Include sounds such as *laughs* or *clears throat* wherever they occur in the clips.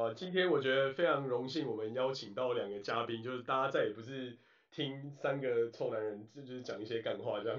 呃，今天我觉得非常荣幸，我们邀请到两个嘉宾，就是大家再也不是听三个臭男人就是讲一些干话这样。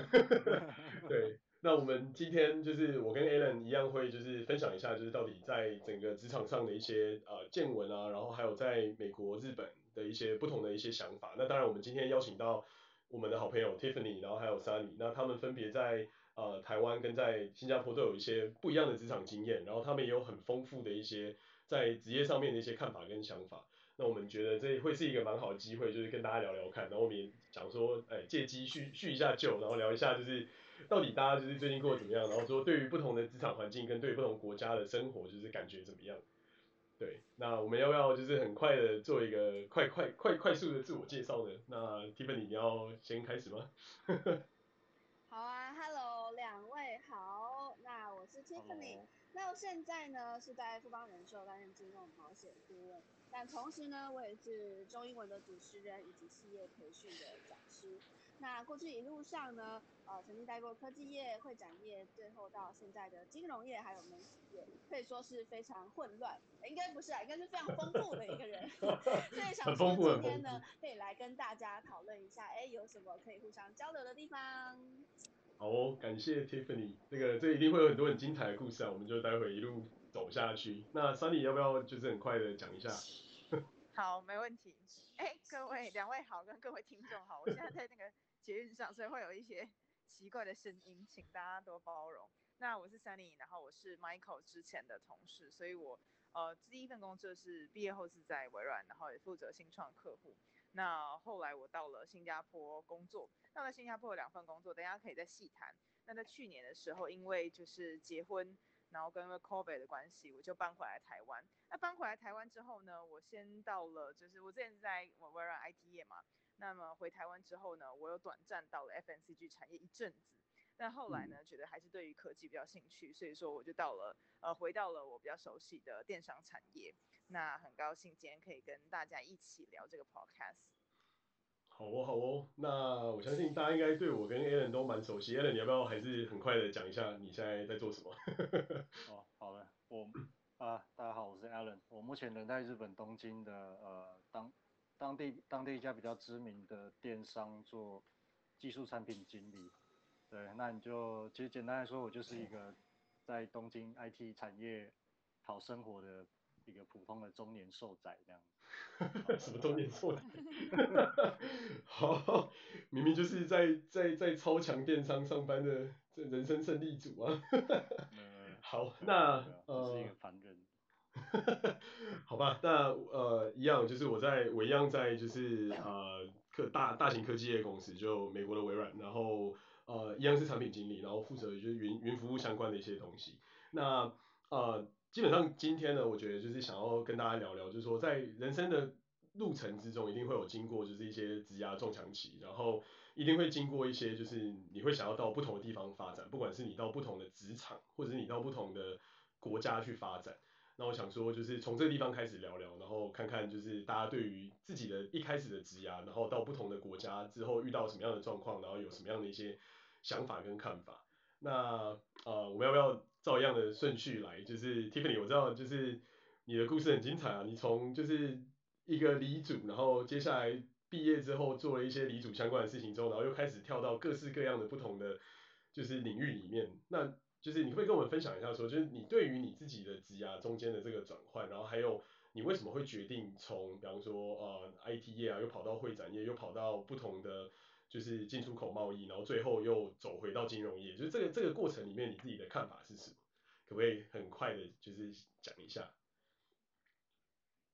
*laughs* 对，那我们今天就是我跟 Alan 一样会就是分享一下，就是到底在整个职场上的一些呃见闻啊，然后还有在美国、日本的一些不同的一些想法。那当然，我们今天邀请到我们的好朋友 Tiffany，然后还有 Sunny，那他们分别在呃台湾跟在新加坡都有一些不一样的职场经验，然后他们也有很丰富的一些。在职业上面的一些看法跟想法，那我们觉得这会是一个蛮好的机会，就是跟大家聊聊看，然后我们也想说，哎，借机叙叙一下旧，然后聊一下就是到底大家就是最近过得怎么样，然后说对于不同的职场环境跟对于不同国家的生活就是感觉怎么样？对，那我们要不要就是很快的做一个快快快快速的自我介绍呢？那 Tiffany 你要先开始吗？*laughs* 好啊，Hello，两位好，那我是 Tiffany。那现在呢，是在富邦人寿担任金融保险顾问，但同时呢，我也是中英文的主持人以及企业培训的讲师。那过去一路上呢，呃，曾经待过科技业、会展业，最后到现在的金融业还有媒体业，可以说是非常混乱，应该不是啊，应该是非常丰富的一个人。*laughs* 所以想说今天呢，可以来跟大家讨论一下，哎，有什么可以互相交流的地方。好哦，感谢 Tiffany，这个这一定会有很多很精彩的故事啊，我们就待会一路走下去。那 Sunny 要不要就是很快的讲一下？好，没问题。哎，各位两位好，跟各位听众好，我现在在那个捷运上，所以会有一些奇怪的声音，请大家多包容。那我是 Sunny，然后我是 Michael 之前的同事，所以我呃第一份工作是毕业后是在微软，然后也负责新创客户。那后来我到了新加坡工作。那在新加坡有两份工作，等一下可以再细谈。那在去年的时候，因为就是结婚，然后跟 COVID 的关系，我就搬回来台湾。那搬回来台湾之后呢，我先到了，就是我之前在微软 IT 业嘛。那么回台湾之后呢，我又短暂到了 FNCG 产业一阵子。但后来呢，觉得还是对于科技比较兴趣，所以说我就到了，呃，回到了我比较熟悉的电商产业。那很高兴今天可以跟大家一起聊这个 Podcast。好哦，好哦，那我相信大家应该对我跟 Alan 都蛮熟悉。Alan，你要不要还是很快的讲一下你现在在做什么？*laughs* 哦，好的，我啊，大家好，我是 Alan，我目前人在日本东京的呃当当地当地一家比较知名的电商做技术产品经理。对，那你就其实简单来说，我就是一个在东京 IT 产业讨生活的。一个普通的中年瘦仔这样，*laughs* 什么中年瘦仔？*laughs* 好，明明就是在在在超强电商上班的这人生胜利组啊。嗯、好，那呃，是一个凡人。*laughs* 好吧，那呃一样，就是我在我一样在就是呃科大大型科技业公司，就美国的微软，然后呃一样是产品经理，然后负责就是云云服务相关的一些东西。那呃。基本上今天呢，我觉得就是想要跟大家聊聊，就是说在人生的路程之中，一定会有经过就是一些职涯撞墙期，然后一定会经过一些就是你会想要到不同的地方发展，不管是你到不同的职场，或者是你到不同的国家去发展。那我想说，就是从这个地方开始聊聊，然后看看就是大家对于自己的一开始的职涯，然后到不同的国家之后遇到什么样的状况，然后有什么样的一些想法跟看法。那呃，我们要不要照一样的顺序来？就是 Tiffany，我知道就是你的故事很精彩啊。你从就是一个离组，然后接下来毕业之后做了一些离组相关的事情之后，然后又开始跳到各式各样的不同的就是领域里面。那就是你会跟我们分享一下说，就是你对于你自己的职涯中间的这个转换，然后还有你为什么会决定从比方说呃 IT 业啊，又跑到会展业，又跑到不同的。就是进出口贸易，然后最后又走回到金融业，就是这个这个过程里面，你自己的看法是什么？可不可以很快的，就是讲一下？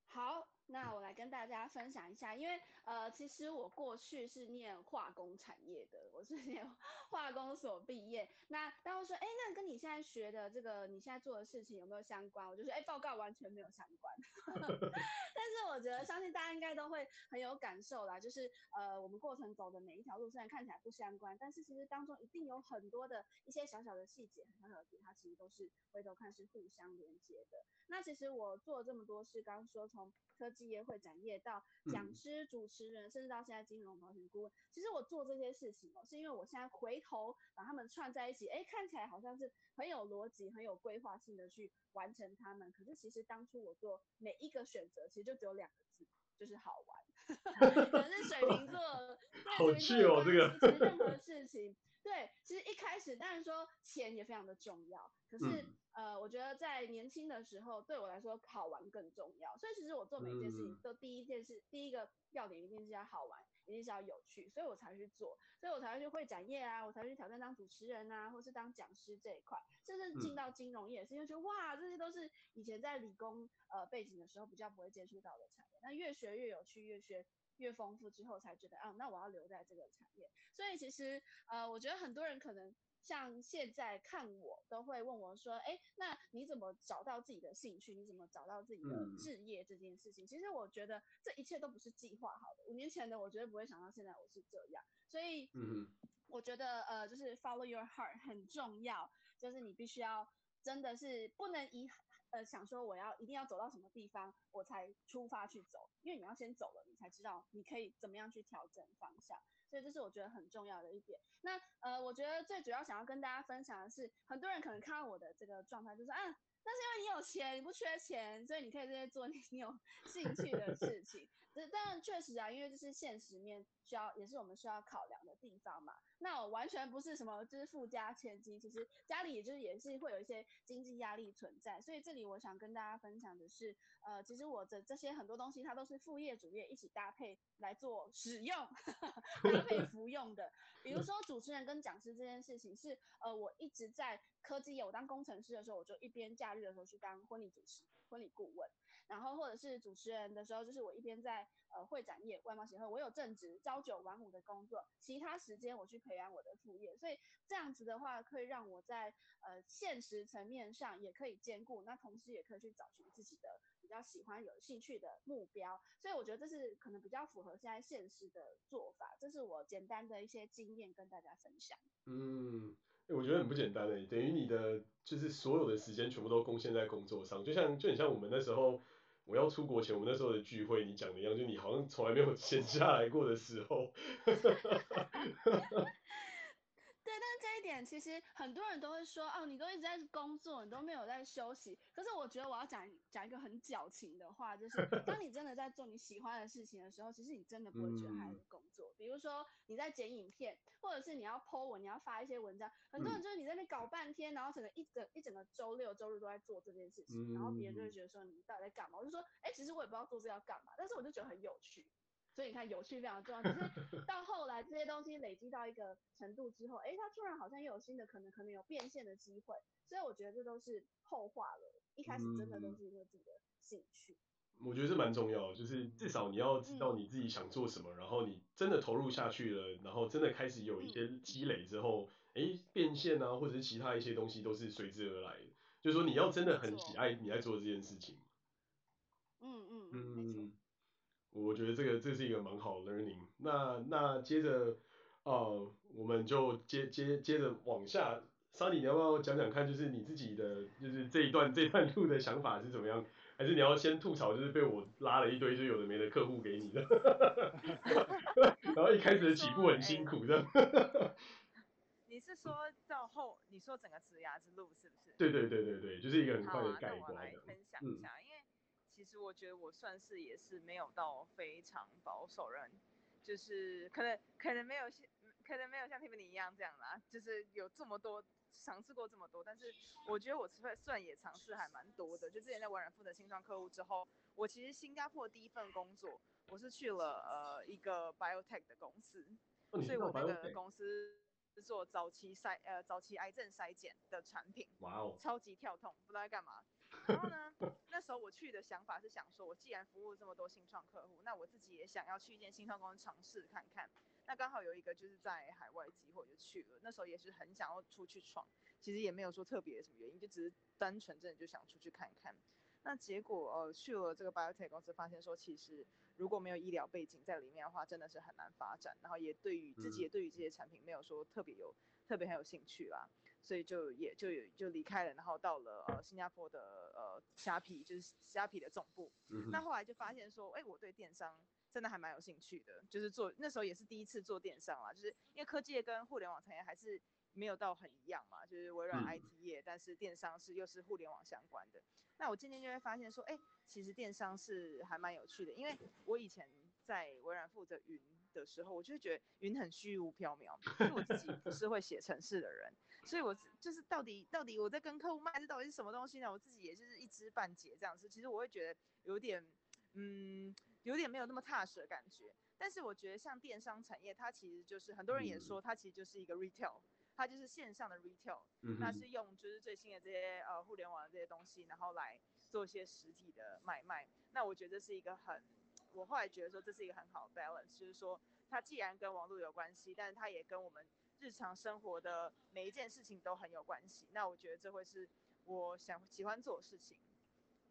好。那我来跟大家分享一下，因为呃，其实我过去是念化工产业的，我是念化工所毕业。那大家会说，哎，那跟你现在学的这个，你现在做的事情有没有相关？我就说，哎，报告完全没有相关。*laughs* 但是我觉得，相信大家应该都会很有感受啦，就是呃，我们过程走的每一条路，虽然看起来不相关，但是其实当中一定有很多的一些小小的细节，很小小的点，它其实都是回头看是互相连接的。那其实我做了这么多事，刚刚说从科技业、会展业到讲师、主持人，甚至到现在金融保险顾问。其实我做这些事情哦，是因为我现在回头把他们串在一起，哎，看起来好像是很有逻辑、很有规划性的去完成他们。可是其实当初我做每一个选择，其实就只有两个字，就是好玩。*laughs* *laughs* 可能是水瓶座，*laughs* 好趣哦，这个任何事情。对，其实一开始当然说钱也非常的重要，可是、嗯、呃，我觉得在年轻的时候，对我来说好玩更重要。所以其实我做每一件事情都第一件事，嗯、第一个要点一定是要好玩，一定是要有趣，所以我才去做，所以我才会去会展业啊，我才会去挑战当主持人啊，或是当讲师这一块，甚至进到金融业，是因为觉得哇，这些都是以前在理工呃背景的时候比较不会接触到的产业，那越学越有趣，越学。越丰富之后才觉得啊，那我要留在这个产业。所以其实呃，我觉得很多人可能像现在看我，都会问我说，哎，那你怎么找到自己的兴趣？你怎么找到自己的置业这件事情？嗯、其实我觉得这一切都不是计划好的。五年前的我绝对不会想到现在我是这样。所以，嗯，我觉得呃，就是 follow your heart 很重要，就是你必须要真的是不能遗憾。想说我要一定要走到什么地方，我才出发去走，因为你要先走了，你才知道你可以怎么样去调整方向，所以这是我觉得很重要的一点。那呃，我觉得最主要想要跟大家分享的是，很多人可能看到我的这个状态，就是啊，那是因为你有钱，你不缺钱，所以你可以在这些做你有兴趣的事情。但确实啊，因为这是现实面需要，也是我们需要考量的地方嘛。那我完全不是什么就是富家千金，其实家里就是也是会有一些经济压力存在。所以这里我想跟大家分享的是，呃，其实我的这些很多东西，它都是副业主业一起搭配来做使用，*laughs* 搭配服用的。比如说主持人跟讲师这件事情是，呃，我一直在科技业，我当工程师的时候，我就一边假日的时候去当婚礼主持、婚礼顾问。然后或者是主持人的时候，就是我一边在呃会展业外貌协会，我有正职朝九晚五的工作，其他时间我去培养我的副业，所以这样子的话，可以让我在呃现实层面上也可以兼顾，那同时也可以去找寻自己的比较喜欢、有兴趣的目标，所以我觉得这是可能比较符合现在现实的做法，这是我简单的一些经验跟大家分享。嗯。我觉得很不简单诶，等于你的就是所有的时间全部都贡献在工作上，就像就很像我们那时候我要出国前，我们那时候的聚会，你讲的一样，就你好像从来没有闲下来过的时候。*laughs* 其实很多人都会说，哦，你都一直在工作，你都没有在休息。可是我觉得我要讲讲一个很矫情的话，就是 *laughs* 当你真的在做你喜欢的事情的时候，其实你真的不会觉得还是工作。比如说你在剪影片，或者是你要 po 文，你要发一些文章，很多人就是你在那搞半天，然后整个一整一整个周六周日都在做这件事情，然后别人就会觉得说你到底在干嘛？我就说，哎，其实我也不知道做这要干嘛，但是我就觉得很有趣。所以你看，有趣非常重要。可是到后来，这些东西累积到一个程度之后，哎，它突然好像又有新的可能，可能有变现的机会。所以我觉得这都是后话了。一开始真的都是因为自己的兴趣。我觉得这蛮重要，就是至少你要知道你自己想做什么，嗯、然后你真的投入下去了，然后真的开始有一些积累之后，哎、嗯，变现啊，或者是其他一些东西都是随之而来的。就是说你要真的很喜爱你在做这件事情。嗯嗯嗯，没错。我觉得这个这是一个蛮好的 learning。那那接着，呃，我们就接接接着往下，Sunny，你要不要讲讲看，就是你自己的，就是这一段这段路的想法是怎么样？还是你要先吐槽，就是被我拉了一堆就有的没的客户给你的，*laughs* 然后一开始的起步很辛苦的。你是说到后，你说整个职涯之路是不是？对对对对对，就是一个很快的概括。那我来分享一下，嗯。其实我觉得我算是也是没有到非常保守人，就是可能可能没有像可能没有像 Tiffany 一样这样啦，就是有这么多尝试过这么多，但是我觉得我算算也尝试还蛮多的。就之前在微软负责新创客户之后，我其实新加坡第一份工作我是去了呃一个 biotech 的公司，所以我那个公司是做早期筛呃早期癌症筛检的产品，哇哦，超级跳痛，不知道在干嘛。*laughs* 然后呢，*laughs* 那时候我去的想法是想说，我既然服务这么多新创客户，那我自己也想要去一间新创公司尝试看看。那刚好有一个就是在海外机会就去了。那时候也是很想要出去闯，其实也没有说特别什么原因，就只是单纯真的就想出去看看。那结果呃去了这个 biotech 公司，发现说其实如果没有医疗背景在里面的话，真的是很难发展。然后也对于自己也对于这些产品没有说特别有特别很有兴趣啦。所以就也就有就离开了，然后到了呃新加坡的呃虾皮，就是虾皮的总部。嗯、那后来就发现说，哎，我对电商真的还蛮有兴趣的，就是做那时候也是第一次做电商啦，就是因为科技业跟互联网产业还是没有到很一样嘛，就是微软 IT 业，嗯、但是电商是又是互联网相关的。那我渐渐就会发现说，哎，其实电商是还蛮有趣的，因为我以前在微软负责云的时候，我就会觉得云很虚无缥缈，因为我自己不是会写程式的人，所以我就是到底到底我在跟客户卖这到底是什么东西呢？我自己也就是一知半解这样子。其实我会觉得有点，嗯，有点没有那么踏实的感觉。但是我觉得像电商产业，它其实就是很多人也说它其实就是一个 retail。它就是线上的 retail，那是用就是最新的这些呃互联网的这些东西，然后来做一些实体的买卖。那我觉得这是一个很，我后来觉得说这是一个很好的 balance，就是说它既然跟网络有关系，但是它也跟我们日常生活的每一件事情都很有关系。那我觉得这会是我想喜欢做的事情。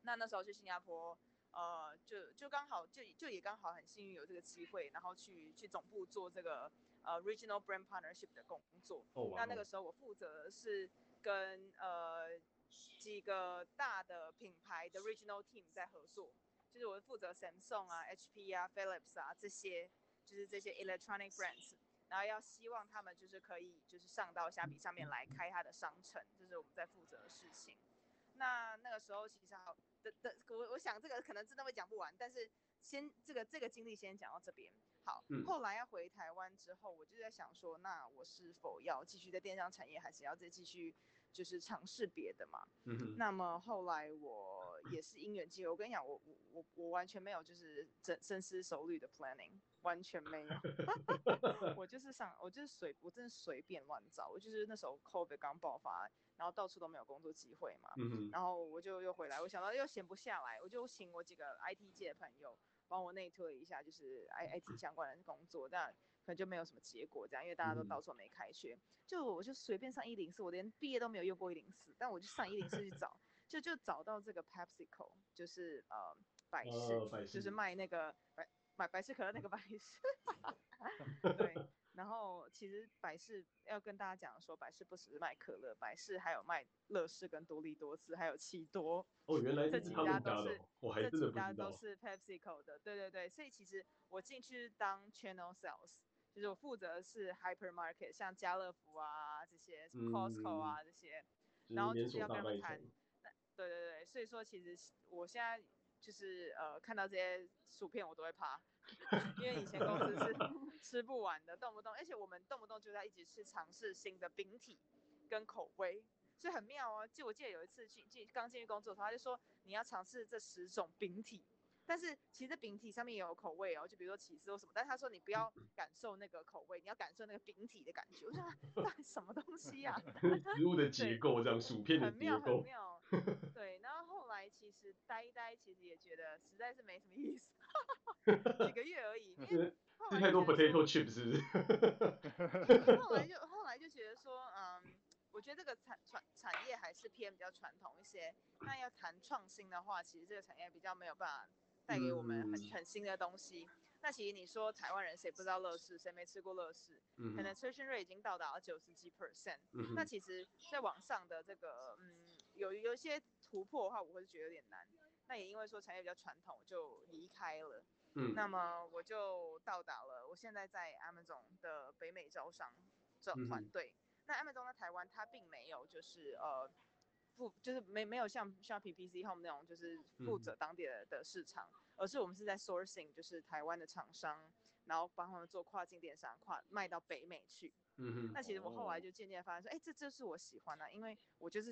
那那时候去新加坡，呃，就就刚好就就也刚好很幸运有这个机会，然后去去总部做这个。呃，Regional Brand Partnership 的工作，oh, wow. 那那个时候我负责的是跟呃几个大的品牌的 Regional Team 在合作，就是我负责 Samsung 啊、HP 啊、Philips 啊这些，就是这些 Electronic Brands，然后要希望他们就是可以就是上到虾皮上面来开他的商城，这、就是我们在负责的事情。那那个时候其实好的的，我我想这个可能真的会讲不完，但是先这个这个经历先讲到这边。好，后来要回台湾之后，我就在想说，那我是否要继续在电商产业，还是要再继续就是尝试别的嘛？嗯。那么后来我也是因缘际会，我跟你讲，我我我我完全没有就是深深思熟虑的 planning，完全没有。*laughs* 我就是想，我就是随，我真的随便乱找。我就是那时候 COVID 刚爆发，然后到处都没有工作机会嘛。嗯哼。然后我就又回来，我想到又闲不下来，我就请我几个 IT 界的朋友。帮我内推一下，就是 I I T 相关的工作，但可能就没有什么结果这样，因为大家都到处没开学，就我就随便上一零四，我连毕业都没有用过一零四，但我就上一零四去找，就就找到这个 PepsiCo，就是呃百事，哦、就是卖那个百买百事可乐那个百事 *laughs* *laughs* 对。然后其实百事要跟大家讲说，百事不只是卖可乐，百事还有卖乐事跟多利多滋，还有奇多。哦，原来这几家都是，我还。这几家都是 PepsiCo 的，对对对。所以其实我进去当 Channel Sales，就是我负责的是 Hypermarket，像家乐福啊这些，什么 Costco 啊这些，嗯、然后就是要跟他们谈。对对对，所以说其实我现在就是呃看到这些薯片我都会怕。*laughs* 因为以前公司是 *laughs* 吃不完的，动不动，而且我们动不动就在一直去尝试新的饼体跟口味，所以很妙哦。就我记得有一次进进刚进去工作的时候，他就说你要尝试这十种饼体。但是其实饼体上面也有口味哦，就比如说起司或什么。但是他说你不要感受那个口味，你要感受那个饼体的感觉。我说 *laughs* 那什么东西呀、啊？食物的结构这样，薯片的结构。很妙很妙。*laughs* 对，然后后来其实待一待，其实也觉得实在是没什么意思。几个月而已，因为后来太多 potato chips 是不是？*laughs* 后来就后来就觉得说，嗯，我觉得这个产产产业还是偏比较传统一些。那要谈创新的话，其实这个产业比较没有办法。带给我们很很新的东西。那其实你说台湾人谁不知道乐事，谁没吃过乐事？可能 penetration rate 已经到达了九十几 percent。那其实在网上的这个，嗯，有有一些突破的话，我会觉得有点难。那也因为说产业比较传统，我就离开了。嗯。那么我就到达了，我现在在 Amazon 的北美招商这团队。那 Amazon 在台湾，它并没有就是呃。负就是没没有像像 PPC Home 那种就是负责当地的的市场，嗯、而是我们是在 sourcing 就是台湾的厂商，然后帮他们做跨境电商，跨卖到北美去。嗯哼。那其实我后来就渐渐发现说，哎、哦，这就是我喜欢的，因为我就是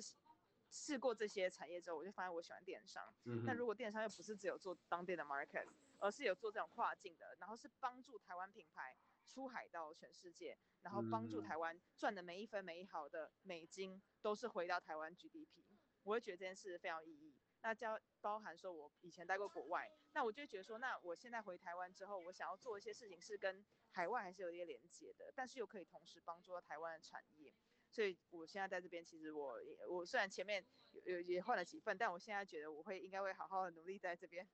试过这些产业之后，我就发现我喜欢电商。嗯。那如果电商又不是只有做当地的 market，而是有做这种跨境的，然后是帮助台湾品牌出海到全世界，然后帮助台湾赚的每一分每一毫的美金。都是回到台湾 GDP，我会觉得这件事非常有意义。那交包含说，我以前待过国外，那我就觉得说，那我现在回台湾之后，我想要做一些事情是跟海外还是有一些连接的，但是又可以同时帮助到台湾的产业。所以我现在在这边，其实我我虽然前面有有也换了几份，但我现在觉得我会应该会好好的努力在这边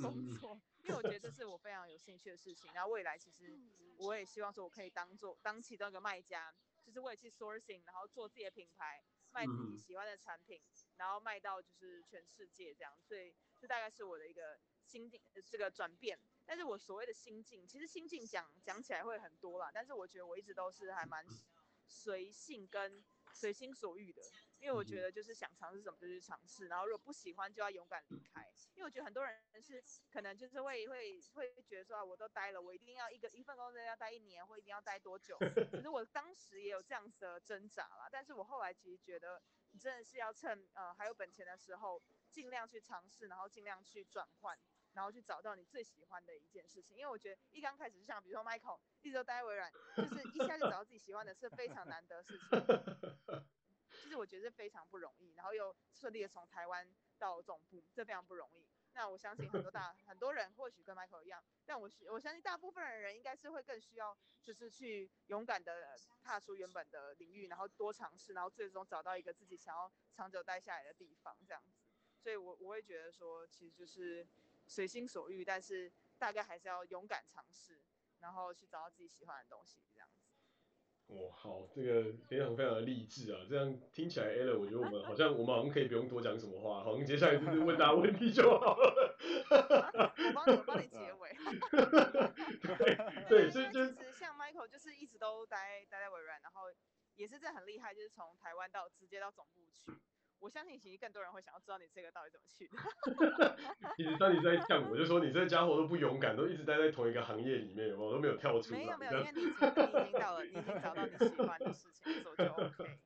工作，因为我觉得这是我非常有兴趣的事情。然后未来其实我也希望说，我可以当做当其中一个卖家。就是我也去 sourcing，然后做自己的品牌，卖自己喜欢的产品，然后卖到就是全世界这样，所以这大概是我的一个心境这个转变。但是我所谓的心境，其实心境讲讲起来会很多啦，但是我觉得我一直都是还蛮随性跟随心所欲的。因为我觉得就是想尝试什么就去尝试，然后如果不喜欢就要勇敢离开。因为我觉得很多人是可能就是会会会觉得说啊，我都待了，我一定要一个一份工作要待一年，或一定要待多久？*laughs* 其实我当时也有这样子的挣扎啦，但是我后来其实觉得，你真的是要趁呃还有本钱的时候，尽量去尝试，然后尽量去转换，然后去找到你最喜欢的一件事情。因为我觉得一刚开始就像比如说 Michael 一直都待微软，就是一下就找到自己喜欢的是非常难得的事情。*laughs* 其实我觉得是非常不容易，然后又顺利的从台湾到总部，这非常不容易。那我相信很多大很多人或许跟 Michael 一样，但我我相信大部分的人应该是会更需要，就是去勇敢的踏出原本的领域，然后多尝试，然后最终找到一个自己想要长久待下来的地方，这样子。所以我我会觉得说，其实就是随心所欲，但是大概还是要勇敢尝试，然后去找到自己喜欢的东西，这样子。哇，好，这个非常非常的励志啊！这样听起来，Allen，我觉得我们好像我们好像可以不用多讲什么话，好像接下来就是问大家问题就好了。我帮你，我帮你结尾。*laughs* *laughs* 对，所以就其实像 Michael 就是一直都待待在微软，然后也是这很厉害，就是从台湾到直接到总部去。我相信其实更多人会想要知道你这个到底怎么去的。其实当你在呛我，就说你这家伙都不勇敢，都一直待在同一个行业里面，我都没有跳出来。没有没有，因为你已经你已经到了，你已经找到你喜欢的事情做就 *laughs* OK。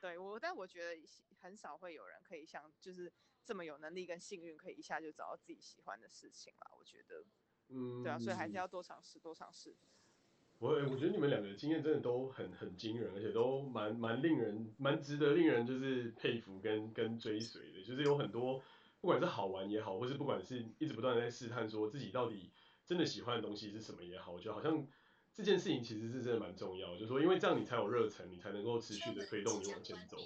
对我，但我觉得很少会有人可以像就是这么有能力跟幸运，可以一下就找到自己喜欢的事情啦。我觉得，嗯，对啊，所以还是要多尝试，多尝试。我我觉得你们两个的经验真的都很很惊人，而且都蛮蛮令人蛮值得令人就是佩服跟跟追随的，就是有很多不管是好玩也好，或是不管是一直不断的在试探说自己到底真的喜欢的东西是什么也好，我觉得好像这件事情其实是真的蛮重要，就是说因为这样你才有热忱，你才能够持续的推动你往前走。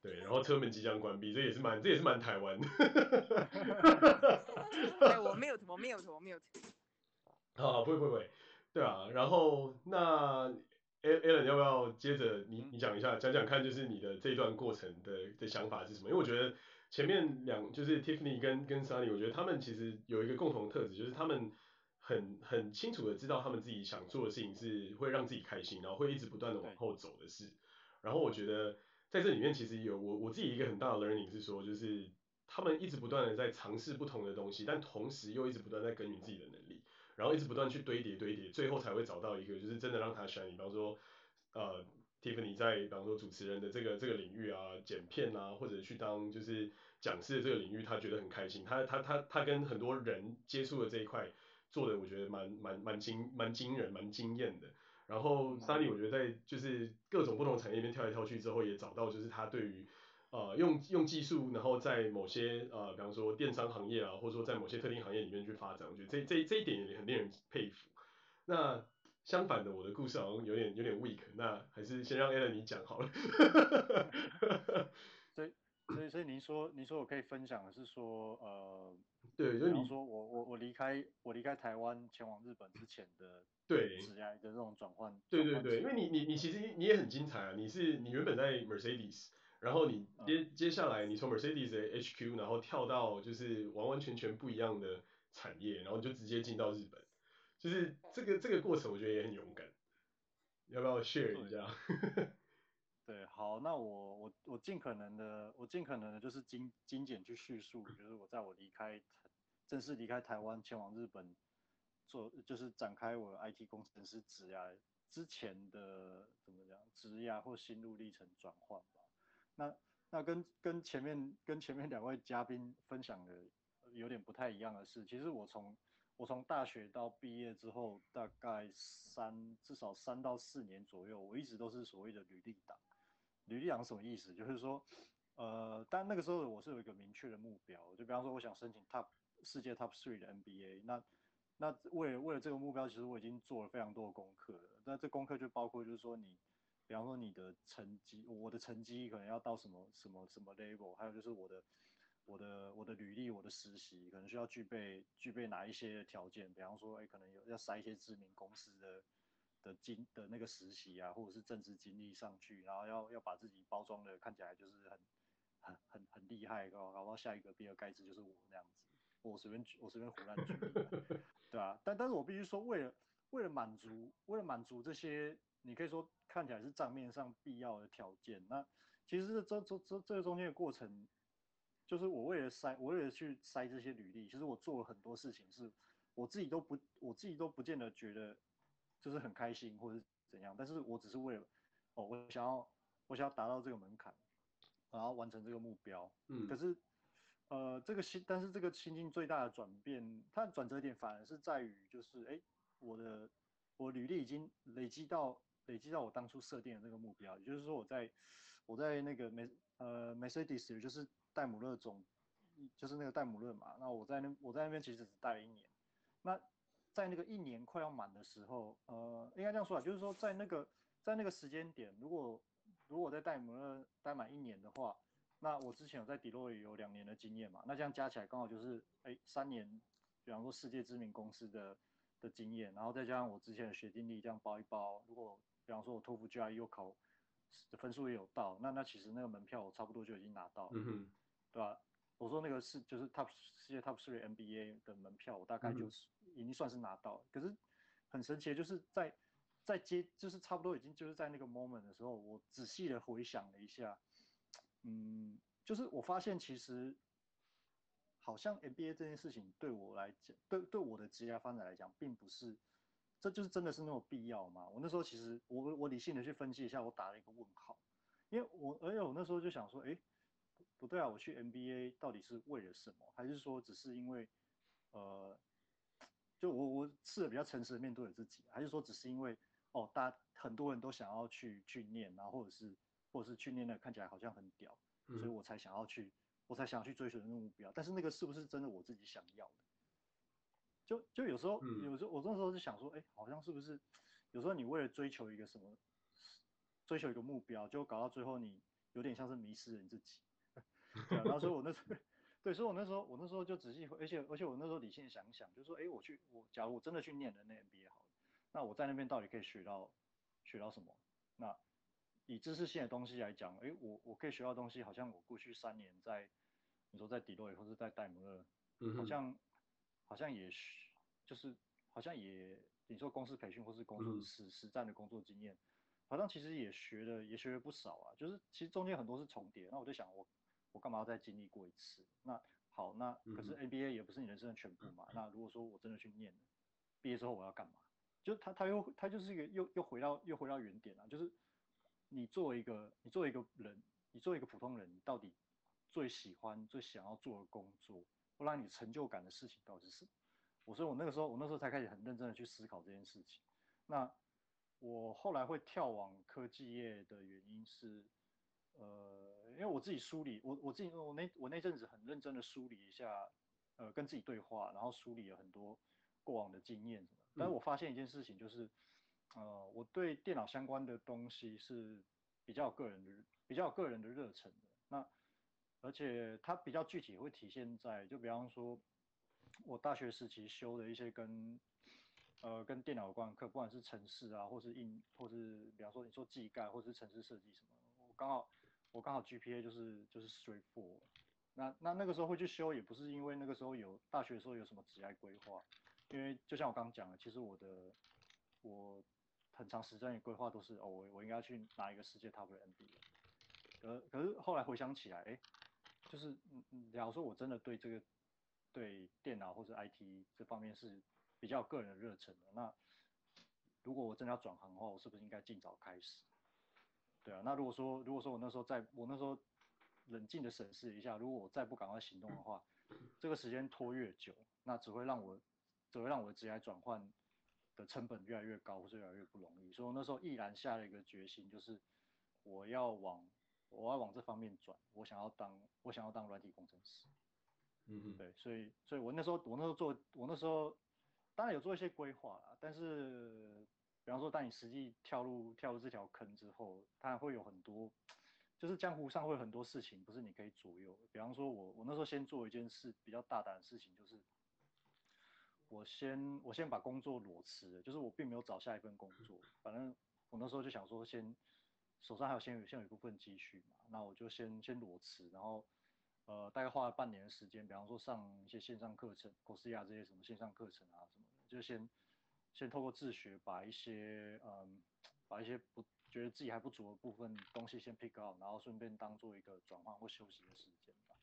对，然后车门即将关闭，这也是蛮这也是蛮台湾的。对，*laughs* 我没有我没有我没有。*laughs* 好，不会不会不会。对啊，然后那 Allen 要不要接着你你讲一下，讲讲看，就是你的这一段过程的的想法是什么？因为我觉得前面两就是 Tiffany 跟跟 Sunny，我觉得他们其实有一个共同的特质，就是他们很很清楚的知道他们自己想做的事情是会让自己开心，然后会一直不断的往后走的事。然后我觉得在这里面其实有我我自己一个很大的 learning 是说，就是他们一直不断的在尝试不同的东西，但同时又一直不断在耕耘自己的能力。然后一直不断去堆叠堆叠，最后才会找到一个就是真的让他选。比方说，呃，Tiffany 在比方说主持人的这个这个领域啊，剪片啊，或者去当就是讲师的这个领域，他觉得很开心。他他他他跟很多人接触的这一块做的，我觉得蛮蛮蛮惊蛮惊人蛮惊艳的。然后 Sunny 我觉得在就是各种不同产业里面跳来跳去之后，也找到就是他对于。呃，用用技术，然后在某些呃，比方说电商行业啊，或者说在某些特定行业里面去发展，我觉得这这这一点也很令人佩服。那相反的，我的故事好像有点有点 weak，那还是先让 Allen 你讲好了。*laughs* 所以所以所以您说您说我可以分享的是说呃，对，就是你说我我我离开我离开台湾前往日本之前的对职业的这种转换，对对对，因为你你你其实你也很精彩啊，你是你原本在 Mercedes。然后你接接下来，你从 Mercedes 的 HQ，然后跳到就是完完全全不一样的产业，然后就直接进到日本，就是这个这个过程，我觉得也很勇敢。要不要 share 一下？对，*laughs* 对，好，那我我我尽可能的，我尽可能的就是精精简去叙述，就是我在我离开正式离开台湾前往日本做，就是展开我 IT 工程师职涯之前的怎么讲职涯或心路历程转换吧。那那跟跟前面跟前面两位嘉宾分享的有点不太一样的是，其实我从我从大学到毕业之后，大概三至少三到四年左右，我一直都是所谓的履历党。履历党什么意思？就是说，呃，但那个时候我是有一个明确的目标，就比方说我想申请 top 世界 top three 的 MBA。那那为了为了这个目标，其实我已经做了非常多的功课了。那这功课就包括就是说你。比方说你的成绩，我的成绩可能要到什么什么什么 level，还有就是我的我的我的履历，我的实习可能需要具备具备哪一些条件？比方说，哎，可能有要筛一些知名公司的的经的那个实习啊，或者是政治经历上去，然后要要把自己包装的看起来就是很很很很厉害，搞搞到下一个比尔盖茨就是我那样子。我随便我随便胡乱举，*laughs* 对啊，但但是我必须说，为了为了满足为了满足这些，你可以说看起来是账面上必要的条件，那其实这这这这个中间的过程，就是我为了筛，我为了去筛这些履历，其实我做了很多事情，是我自己都不我自己都不见得觉得就是很开心或者是怎样，但是我只是为了哦，我想要我想要达到这个门槛，然后完成这个目标，嗯，可是。呃，这个心，但是这个心境最大的转变，它的转折点反而是在于，就是哎，我的我履历已经累积到累积到我当初设定的那个目标，也就是说我在我在那个梅呃 Mercedes 就是戴姆勒总，就是那个戴姆勒嘛，那我在那我在那边其实只待了一年，那在那个一年快要满的时候，呃，应该这样说啊，就是说在那个在那个时间点，如果如果在戴姆勒待满一年的话。那我之前有在 Deloitte 有两年的经验嘛，那这样加起来刚好就是哎三年，比方说世界知名公司的的经验，然后再加上我之前的学经历这样包一包，如果比方说我托福 GRE 又考的分数也有到，那那其实那个门票我差不多就已经拿到了，嗯哼，对吧？我说那个是就是 Top 世界 Top Three MBA 的门票，我大概就是已经算是拿到了，可是很神奇的就是在在接就是差不多已经就是在那个 moment 的时候，我仔细的回想了一下。嗯，就是我发现其实，好像 MBA 这件事情对我来讲，对对我的职业发展来讲，并不是，这就是真的是那么必要吗？我那时候其实我我理性的去分析一下，我打了一个问号，因为我而且我那时候就想说，哎，不对啊，我去 MBA 到底是为了什么？还是说只是因为，呃，就我我试着比较诚实的面对我自己，还是说只是因为哦，大家很多人都想要去去念，然后或者是。或者是去念的看起来好像很屌，所以我才想要去，我才想要去追寻那个目标。但是那个是不是真的我自己想要的？就就有时候，有时候我那时候就想说，哎，好像是不是？有时候你为了追求一个什么，追求一个目标，就搞到最后你有点像是迷失了你自己。对啊，然后所以我那时候，*laughs* 对，所以我那时候，我那时候就仔细，而且而且我那时候理性想想，就是说，哎，我去，我假如我真的去念了那 MBA 好了，那我在那边到底可以学到学到什么？那以知识性的东西来讲，哎，我我可以学到东西，好像我过去三年在，你说在 Deloitte 或者在戴姆勒，嗯，好像好像也就是好像也你说公司培训或是工作实实战的工作经验，好像其实也学了也学了不少啊，就是其实中间很多是重叠。那我就想我我干嘛要再经历过一次？那好，那可是 NBA 也不是你人生的全部嘛。那如果说我真的去念了，毕业之后我要干嘛？就他他又他就是一个又又回到又回到原点啊，就是。你作为一个，你作为一个人，你作为一个普通人，你到底最喜欢、最想要做的工作，或让你成就感的事情到底是什么？我所以，我那个时候，我那时候才开始很认真的去思考这件事情。那我后来会跳往科技业的原因是，呃，因为我自己梳理，我我自己，我那我那阵子很认真的梳理一下，呃，跟自己对话，然后梳理了很多过往的经验什么。但是我发现一件事情就是。呃，我对电脑相关的东西是比较有个人的、比较有个人的热忱的。那而且它比较具体，会体现在就比方说，我大学时期修的一些跟呃跟电脑有关的课，不管是城市啊，或是硬，或是比方说你说技概，或是城市设计什么，我刚好我刚好 GPA 就是就是 straight four。那那那个时候会去修，也不是因为那个时候有大学的时候有什么职业规划，因为就像我刚刚讲的，其实我的我。很长时间的规划都是哦，我我应该去拿一个世界 top 的 MBA。可可是后来回想起来，哎，就是嗯嗯，假如说我真的对这个对电脑或者 IT 这方面是比较个人的热忱的，那如果我真的要转行的话，我是不是应该尽早开始？对啊，那如果说如果说我那时候在我那时候冷静的审视一下，如果我再不赶快行动的话，这个时间拖越久，那只会让我只会让我的职业转换。的成本越来越高，或是越来越不容易，所以我那时候毅然下了一个决心，就是我要往我要往这方面转，我想要当我想要当软体工程师。嗯嗯，对，所以所以我那时候我那时候做我那时候当然有做一些规划啦，但是比方说当你实际跳入跳入这条坑之后，它会有很多，就是江湖上会有很多事情不是你可以左右。比方说我我那时候先做一件事比较大胆的事情，就是。我先我先把工作裸辞，就是我并没有找下一份工作，反正我那时候就想说先手上还有先有先有一部分积蓄嘛，那我就先先裸辞，然后呃大概花了半年的时间，比方说上一些线上课程，Coursera 这些什么线上课程啊什么的，就先先透过自学把一些嗯把一些不觉得自己还不足的部分东西先 pick out，然后顺便当做一个转换或休息的时间吧，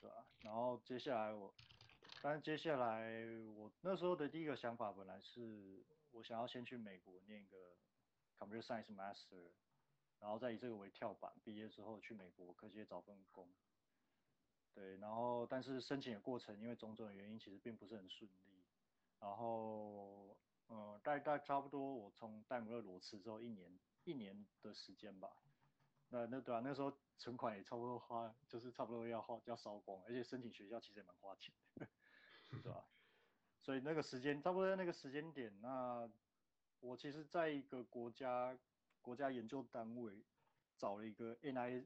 对吧？然后接下来我。但是接下来，我那时候的第一个想法本来是我想要先去美国念个 Computer Science Master，然后再以这个为跳板，毕业之后去美国科技找份工。对，然后但是申请的过程因为种种原因，其实并不是很顺利。然后，嗯，大概差不多我从戴姆勒裸辞之后一年一年的时间吧。那那对啊，那时候存款也差不多花，就是差不多要花要烧光，而且申请学校其实也蛮花钱的。*laughs* 对吧？所以那个时间差不多在那个时间点，那我其实在一个国家国家研究单位找了一个 NIS，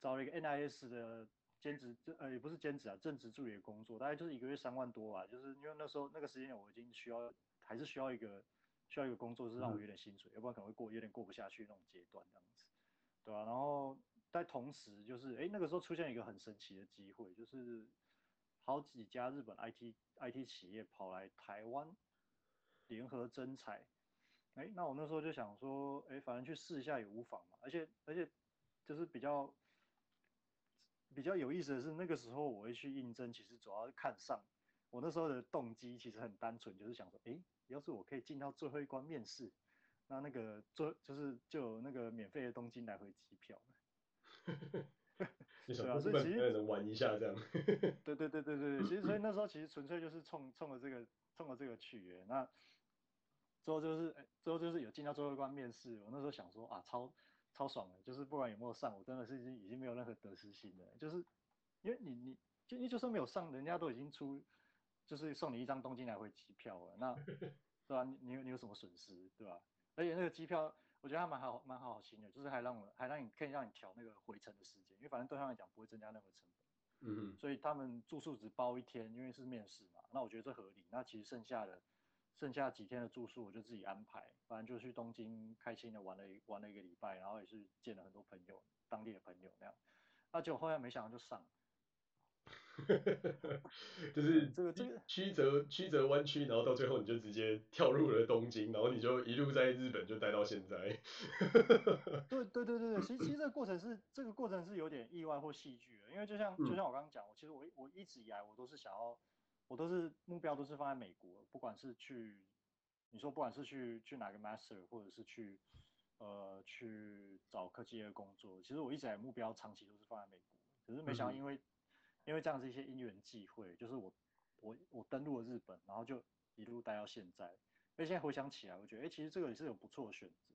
找了一个 NIS 的兼职，呃也不是兼职啊，正职助理的工作，大概就是一个月三万多吧。就是因为那时候那个时间点我已经需要，还是需要一个需要一个工作，是让我有点薪水，嗯、要不然可能会过有点过不下去那种阶段这样子，对吧、啊？然后在同时就是，哎，那个时候出现一个很神奇的机会，就是。好几家日本 IT IT 企业跑来台湾联合征才，哎，那我那时候就想说，哎，反正去试一下也无妨嘛。而且而且就是比较比较有意思的是，那个时候我会去应征，其实主要是看上我那时候的动机其实很单纯，就是想说，哎，要是我可以进到最后一关面试，那那个最就是就有那个免费的东京来回机票。*laughs* *laughs* 对啊，所以其实能玩一下这样。对对对对对，其实所以那时候其实纯粹就是冲冲着这个冲着这个去耶。那之后就是哎，之后就是有进到最后一关面试，我那时候想说啊，超超爽的，就是不管有没有上，我真的是已经已经没有任何得失心了。就是因为你你就你就算没有上，人家都已经出，就是送你一张东京来回机票了，那 *laughs* 对吧？你你有你有什么损失，对吧？而且那个机票。我觉得还蛮好，蛮好好心的，就是还让我，还让你可以让你调那个回程的时间，因为反正对他们来讲不会增加任何成本。嗯。所以他们住宿只包一天，因为是面试嘛，那我觉得这合理。那其实剩下的，剩下几天的住宿我就自己安排，反正就去东京开心的玩了一玩了一个礼拜，然后也是见了很多朋友，当地的朋友那样。那结果后来没想到就上。*laughs* 就是这个这个曲折曲折弯曲，然后到最后你就直接跳入了东京，然后你就一路在日本就待到现在。*laughs* 对对对对对，其实其实这个过程是这个过程是有点意外或戏剧的，因为就像就像我刚刚讲，我其实我我一直以来我都是想要，我都是目标都是放在美国，不管是去你说不管是去去哪个 master，或者是去呃去找科技业工作，其实我一直以来目标长期都是放在美国，可是没想到因为。因为这样子一些因缘际会，就是我我我登陆了日本，然后就一路待到现在。所以现在回想起来，我觉得哎、欸，其实这个也是有不错的选择，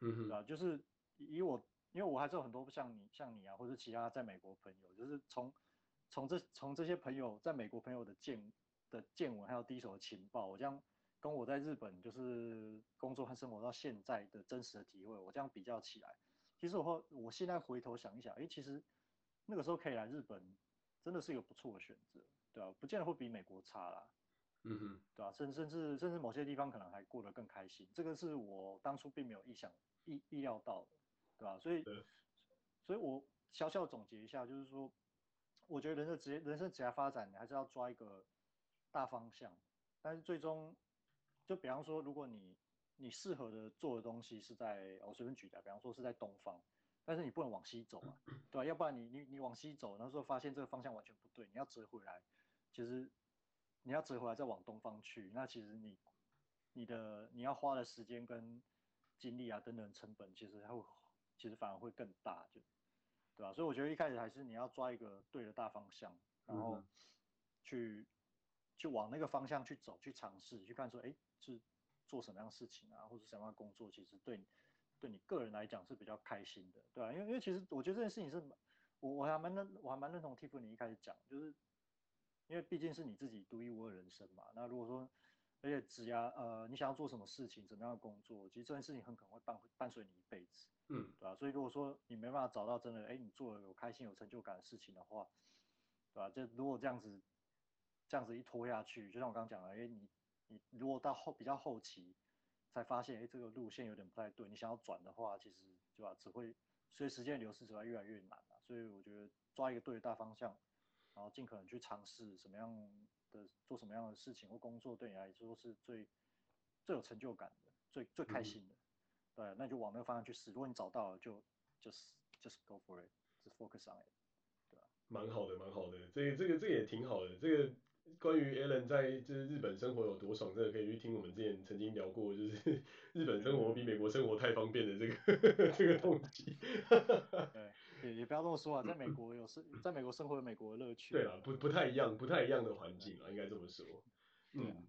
嗯哼，对吧？就是以我，因为我还是有很多像你像你啊，或者其他在美国朋友，就是从从这从这些朋友在美国朋友的见的见闻，还有第一手的情报，我这样跟我在日本就是工作和生活到现在的真实的体会，我这样比较起来，其实我我现在回头想一想，哎、欸，其实那个时候可以来日本。真的是一个不错的选择，对吧、啊？不见得会比美国差啦，嗯哼，对吧、啊？甚甚至甚至某些地方可能还过得更开心，这个是我当初并没有意想意意料到的，对吧、啊？所以，所以我小小总结一下，就是说，我觉得人的职业、人生职业发展，你还是要抓一个大方向，但是最终，就比方说，如果你你适合的做的东西是在，我随便举的，比方说是在东方。但是你不能往西走啊，对吧？要不然你你你往西走，然后说发现这个方向完全不对，你要折回来，其实你要折回来再往东方去，那其实你你的你要花的时间跟精力啊等等成本，其实它会其实反而会更大，就对吧？所以我觉得一开始还是你要抓一个对的大方向，然后去去往那个方向去走，去尝试，去看说，哎，是做什么样的事情啊，或者什么样的工作，其实对你。对你个人来讲是比较开心的，对吧？因为因为其实我觉得这件事情是，我我还蛮认我还蛮认同 Tiffany 一开始讲，就是因为毕竟是你自己独一无二的人生嘛。那如果说而且职涯呃你想要做什么事情，怎么样的工作，其实这件事情很可能会伴伴随你一辈子，嗯，对吧？所以如果说你没办法找到真的哎你做了有开心有成就感的事情的话，对吧？就如果这样子这样子一拖下去，就像我刚刚讲的，哎，你你如果到后比较后期才发现，哎，这个路线有点不太对，你想要转的话，其实对吧，只会随时间流逝，只会越来越难啊。所以我觉得抓一个对的大方向，然后尽可能去尝试什么样的做什么样的事情或工作，对你来说是最最有成就感的，最最开心的。嗯、对，那就往那个方向去试。如果你找到了，就 just just go for it，just focus on it。对吧？蛮好的，蛮好的。这个这个这个也挺好的。这个关于 Alan 在就是日本生活有多爽，这个可以去听我们之前曾经聊过，就是 *laughs* 日本生活比美国生活太方便的这个 *laughs* 这个动机。*laughs* 对，也也不要这么说啊，在美国有生，在美国生活有美国的乐趣。对啊，不不太一样，不太一样的环境啊，应该这么说。嗯，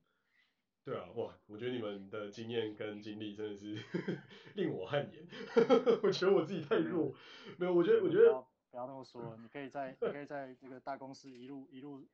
对啊，哇，我觉得你们的经验跟经历真的是 *laughs* 令我汗颜。*laughs* 我觉得我自己太弱，没有，我觉得我觉得不要那么说，你可以在你可以在这个大公司一路一路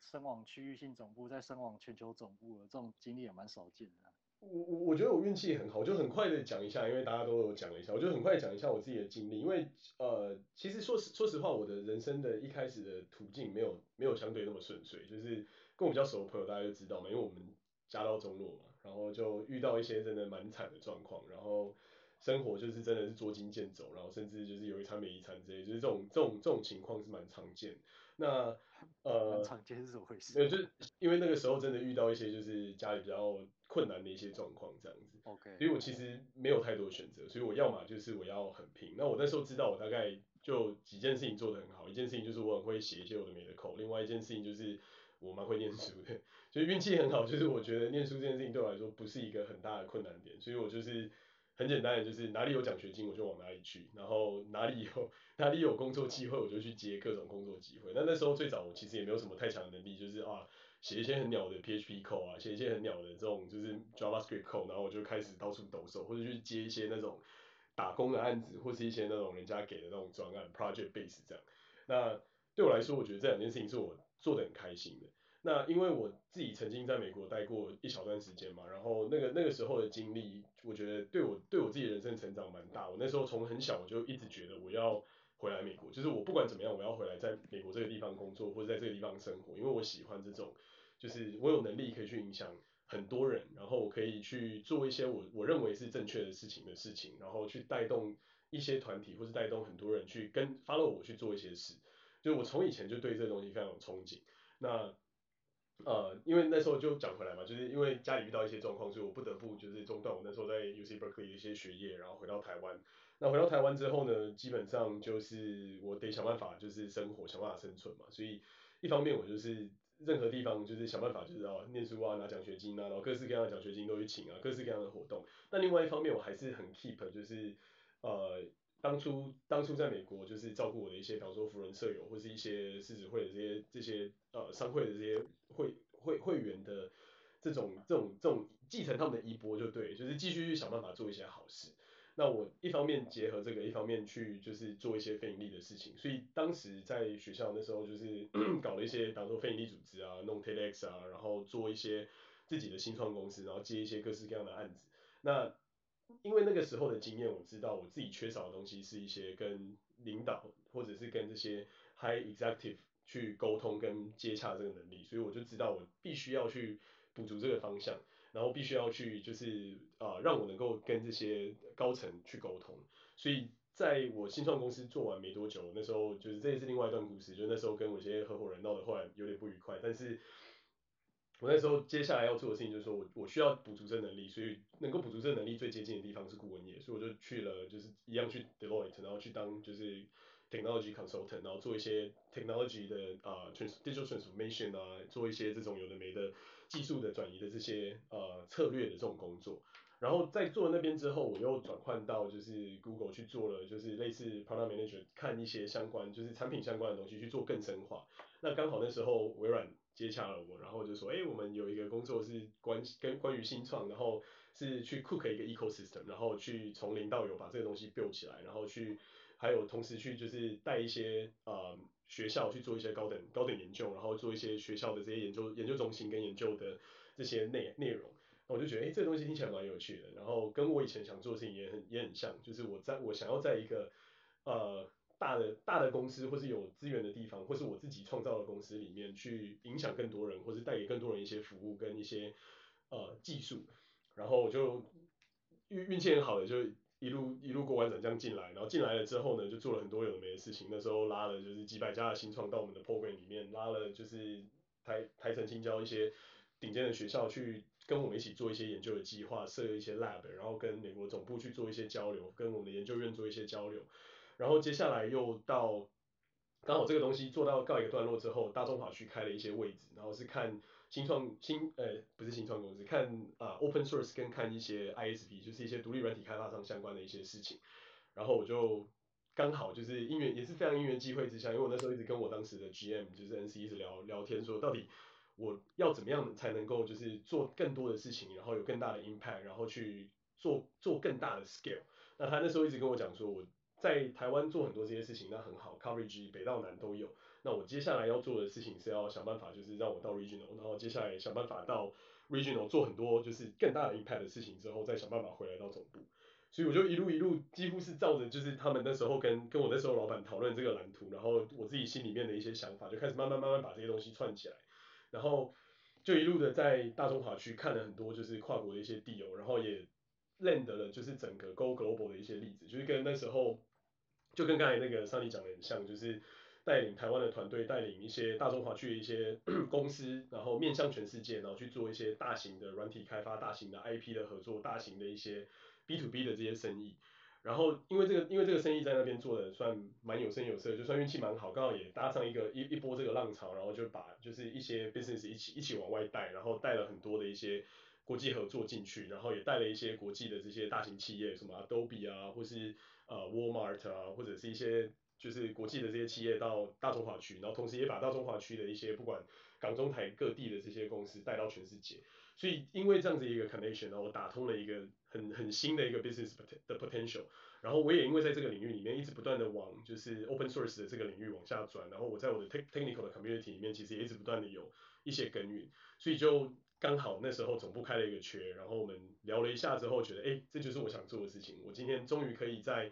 升往区域性总部，再升往全球总部，这种经历也蛮少见的啊。我我我觉得我运气很好，我就很快的讲一下，因为大家都有讲了一下，我就很快讲一下我自己的经历，因为呃，其实说实说实话，我的人生的一开始的途径没有没有相对那么顺遂，就是跟我比较熟的朋友大家就知道嘛，因为我们家道中落嘛，然后就遇到一些真的蛮惨的状况，然后生活就是真的是捉襟见肘，然后甚至就是有一餐没一餐之类，就是这种这种这种情况是蛮常见。那呃，常见是怎么回事？就是因为那个时候真的遇到一些就是家里比较困难的一些状况这样子。OK。所以我其实没有太多选择，所以我要么就是我要很拼。那我那时候知道我大概就几件事情做得很好，一件事情就是我很会写一些有的没的 code，另外一件事情就是我蛮会念书的，*laughs* 所以运气很好。就是我觉得念书这件事情对我来说不是一个很大的困难点，所以我就是。很简单的，就是哪里有奖学金我就往哪里去，然后哪里有 *laughs* 哪里有工作机会我就去接各种工作机会。那那时候最早我其实也没有什么太强的能力，就是啊写一些很鸟的 PHP code 啊，写一些很鸟的这种就是 JavaScript code，然后我就开始到处抖手，或者去接一些那种打工的案子，或是一些那种人家给的那种专案 project base 这样。那对我来说，我觉得这两件事情是我做得很开心的。那因为我自己曾经在美国待过一小段时间嘛，然后那个那个时候的经历，我觉得对我对我自己人生成长蛮大。我那时候从很小我就一直觉得我要回来美国，就是我不管怎么样我要回来在美国这个地方工作或者在这个地方生活，因为我喜欢这种，就是我有能力可以去影响很多人，然后我可以去做一些我我认为是正确的事情的事情，然后去带动一些团体或是带动很多人去跟 follow 我去做一些事，就我从以前就对这东西非常有憧憬。那呃，因为那时候就讲回来嘛，就是因为家里遇到一些状况，所以我不得不就是中断我那时候在 UC Berkeley 的一些学业，然后回到台湾。那回到台湾之后呢，基本上就是我得想办法就是生活，想办法生存嘛。所以一方面我就是任何地方就是想办法就是哦念书啊，拿奖学金啊，然后各式各样的奖学金都去请啊，各式各样的活动。那另外一方面我还是很 keep 就是呃。当初当初在美国就是照顾我的一些，比方说扶轮社友或是一些狮子会的这些这些呃商会的这些会会会员的这种这种这种继承他们的衣钵就对，就是继续去想办法做一些好事。那我一方面结合这个，一方面去就是做一些非盈利的事情。所以当时在学校那时候就是 *clears throat* 搞了一些，比方说非盈利组织啊，弄 TEDx 啊，然后做一些自己的新创公司，然后接一些各式各样的案子。那因为那个时候的经验，我知道我自己缺少的东西是一些跟领导或者是跟这些 high executive 去沟通跟接洽这个能力，所以我就知道我必须要去补足这个方向，然后必须要去就是啊、让我能够跟这些高层去沟通。所以在我新创公司做完没多久，那时候就是这也是另外一段故事，就那时候跟我一些合伙人闹得后来有点不愉快，但是。我那时候接下来要做的事情就是说我我需要补足这能力，所以能够补足这能力最接近的地方是顾问业，所以我就去了，就是一样去 Deloitte，然后去当就是 technology consultant，然后做一些 technology 的啊、uh, digital transformation 啊，做一些这种有的没的技术的转移的这些呃策略的这种工作。然后在做了那边之后，我又转换到就是 Google 去做了，就是类似 product manager，看一些相关就是产品相关的东西去做更深化。那刚好那时候微软。接洽了我，然后就说，哎，我们有一个工作是关跟关于新创，然后是去 cook 一个 ecosystem，然后去从零到有把这个东西 build 起来，然后去还有同时去就是带一些呃学校去做一些高等高等研究，然后做一些学校的这些研究研究中心跟研究的这些内内容，我就觉得，哎，这个东西听起来蛮有趣的，然后跟我以前想做的事情也很也很像，就是我在我想要在一个呃。大的大的公司或是有资源的地方，或是我自己创造的公司里面去影响更多人，或是带给更多人一些服务跟一些呃技术，然后我就运运气很好的就一路一路过关斩将进来，然后进来了之后呢，就做了很多有的没的事情，那时候拉了就是几百家的新创到我们的 program 里面，拉了就是台台城青交一些顶尖的学校去。跟我们一起做一些研究的计划，设一些 lab，然后跟美国总部去做一些交流，跟我们的研究院做一些交流，然后接下来又到刚好这个东西做到告一个段落之后，大众跑去开了一些位置，然后是看新创新呃不是新创公司，看啊、open source 跟看一些 ISP 就是一些独立软体开发商相关的一些事情，然后我就刚好就是因缘也是非常因缘际会之下，因为我那时候一直跟我当时的 GM 就是 NC 一直聊聊天说到底。我要怎么样才能够就是做更多的事情，然后有更大的 impact，然后去做做更大的 scale。那他那时候一直跟我讲说，我在台湾做很多这些事情，那很好，coverage 北到南都有。那我接下来要做的事情是要想办法，就是让我到 regional，然后接下来想办法到 regional 做很多就是更大的 impact 的事情之后，再想办法回来到总部。所以我就一路一路几乎是照着就是他们那时候跟跟我那时候老板讨论这个蓝图，然后我自己心里面的一些想法，就开始慢慢慢慢把这些东西串起来。然后就一路的在大中华区看了很多就是跨国的一些 deal，然后也 land 了就是整个 Go Global 的一些例子，就是跟那时候就跟刚才那个 Sunny 讲的很像，就是带领台湾的团队带领一些大中华区的一些 *clears throat* 公司，然后面向全世界，然后去做一些大型的软体开发、大型的 IP 的合作、大型的一些 B to B 的这些生意。然后因为这个因为这个生意在那边做的算蛮有声有色，就算运气蛮好，刚好也搭上一个一一波这个浪潮，然后就把就是一些 business 一起一起往外带，然后带了很多的一些国际合作进去，然后也带了一些国际的这些大型企业，什么 Adobe 啊，或是呃 Walmart 啊，或者是一些就是国际的这些企业到大中华区，然后同时也把大中华区的一些不管港中台各地的这些公司带到全世界。所以因为这样子一个 connection，然后我打通了一个很很新的一个 business 的 potential，然后我也因为在这个领域里面一直不断的往就是 open source 的这个领域往下转，然后我在我的 technical 的 community 里面其实也一直不断的有一些耕耘，所以就刚好那时候总部开了一个缺，然后我们聊了一下之后觉得，哎，这就是我想做的事情，我今天终于可以在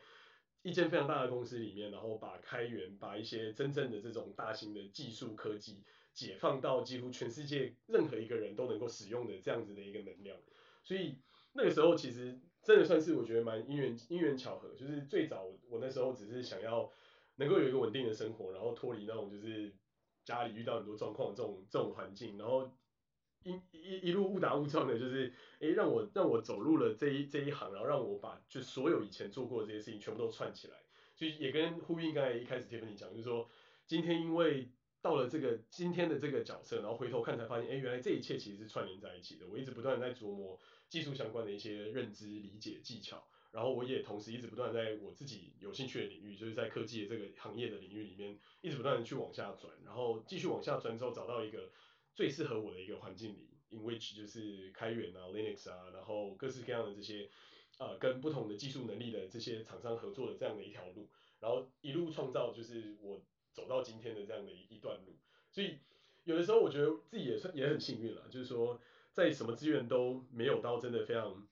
一间非常大的公司里面，然后把开源，把一些真正的这种大型的技术科技。解放到几乎全世界任何一个人都能够使用的这样子的一个能量，所以那个时候其实真的算是我觉得蛮因缘因缘巧合，就是最早我那时候只是想要能够有一个稳定的生活，然后脱离那种就是家里遇到很多状况这种这种环境，然后一一一路误打误撞的，就是诶让我让我走入了这一这一行，然后让我把就所有以前做过的这些事情全部都串起来，所以也跟呼应刚才一开始 Tiffany 讲，就是说今天因为。到了这个今天的这个角色，然后回头看才发现，哎，原来这一切其实是串联在一起的。我一直不断在琢磨技术相关的一些认知、理解、技巧，然后我也同时一直不断在我自己有兴趣的领域，就是在科技的这个行业的领域里面，一直不断的去往下转，然后继续往下转之后，找到一个最适合我的一个环境里，in which 就是开源啊、Linux 啊，然后各式各样的这些呃跟不同的技术能力的这些厂商合作的这样的一条路，然后一路创造就是我。走到今天的这样的一一段路，所以有的时候我觉得自己也算也很幸运了，就是说在什么资源都没有到真的非常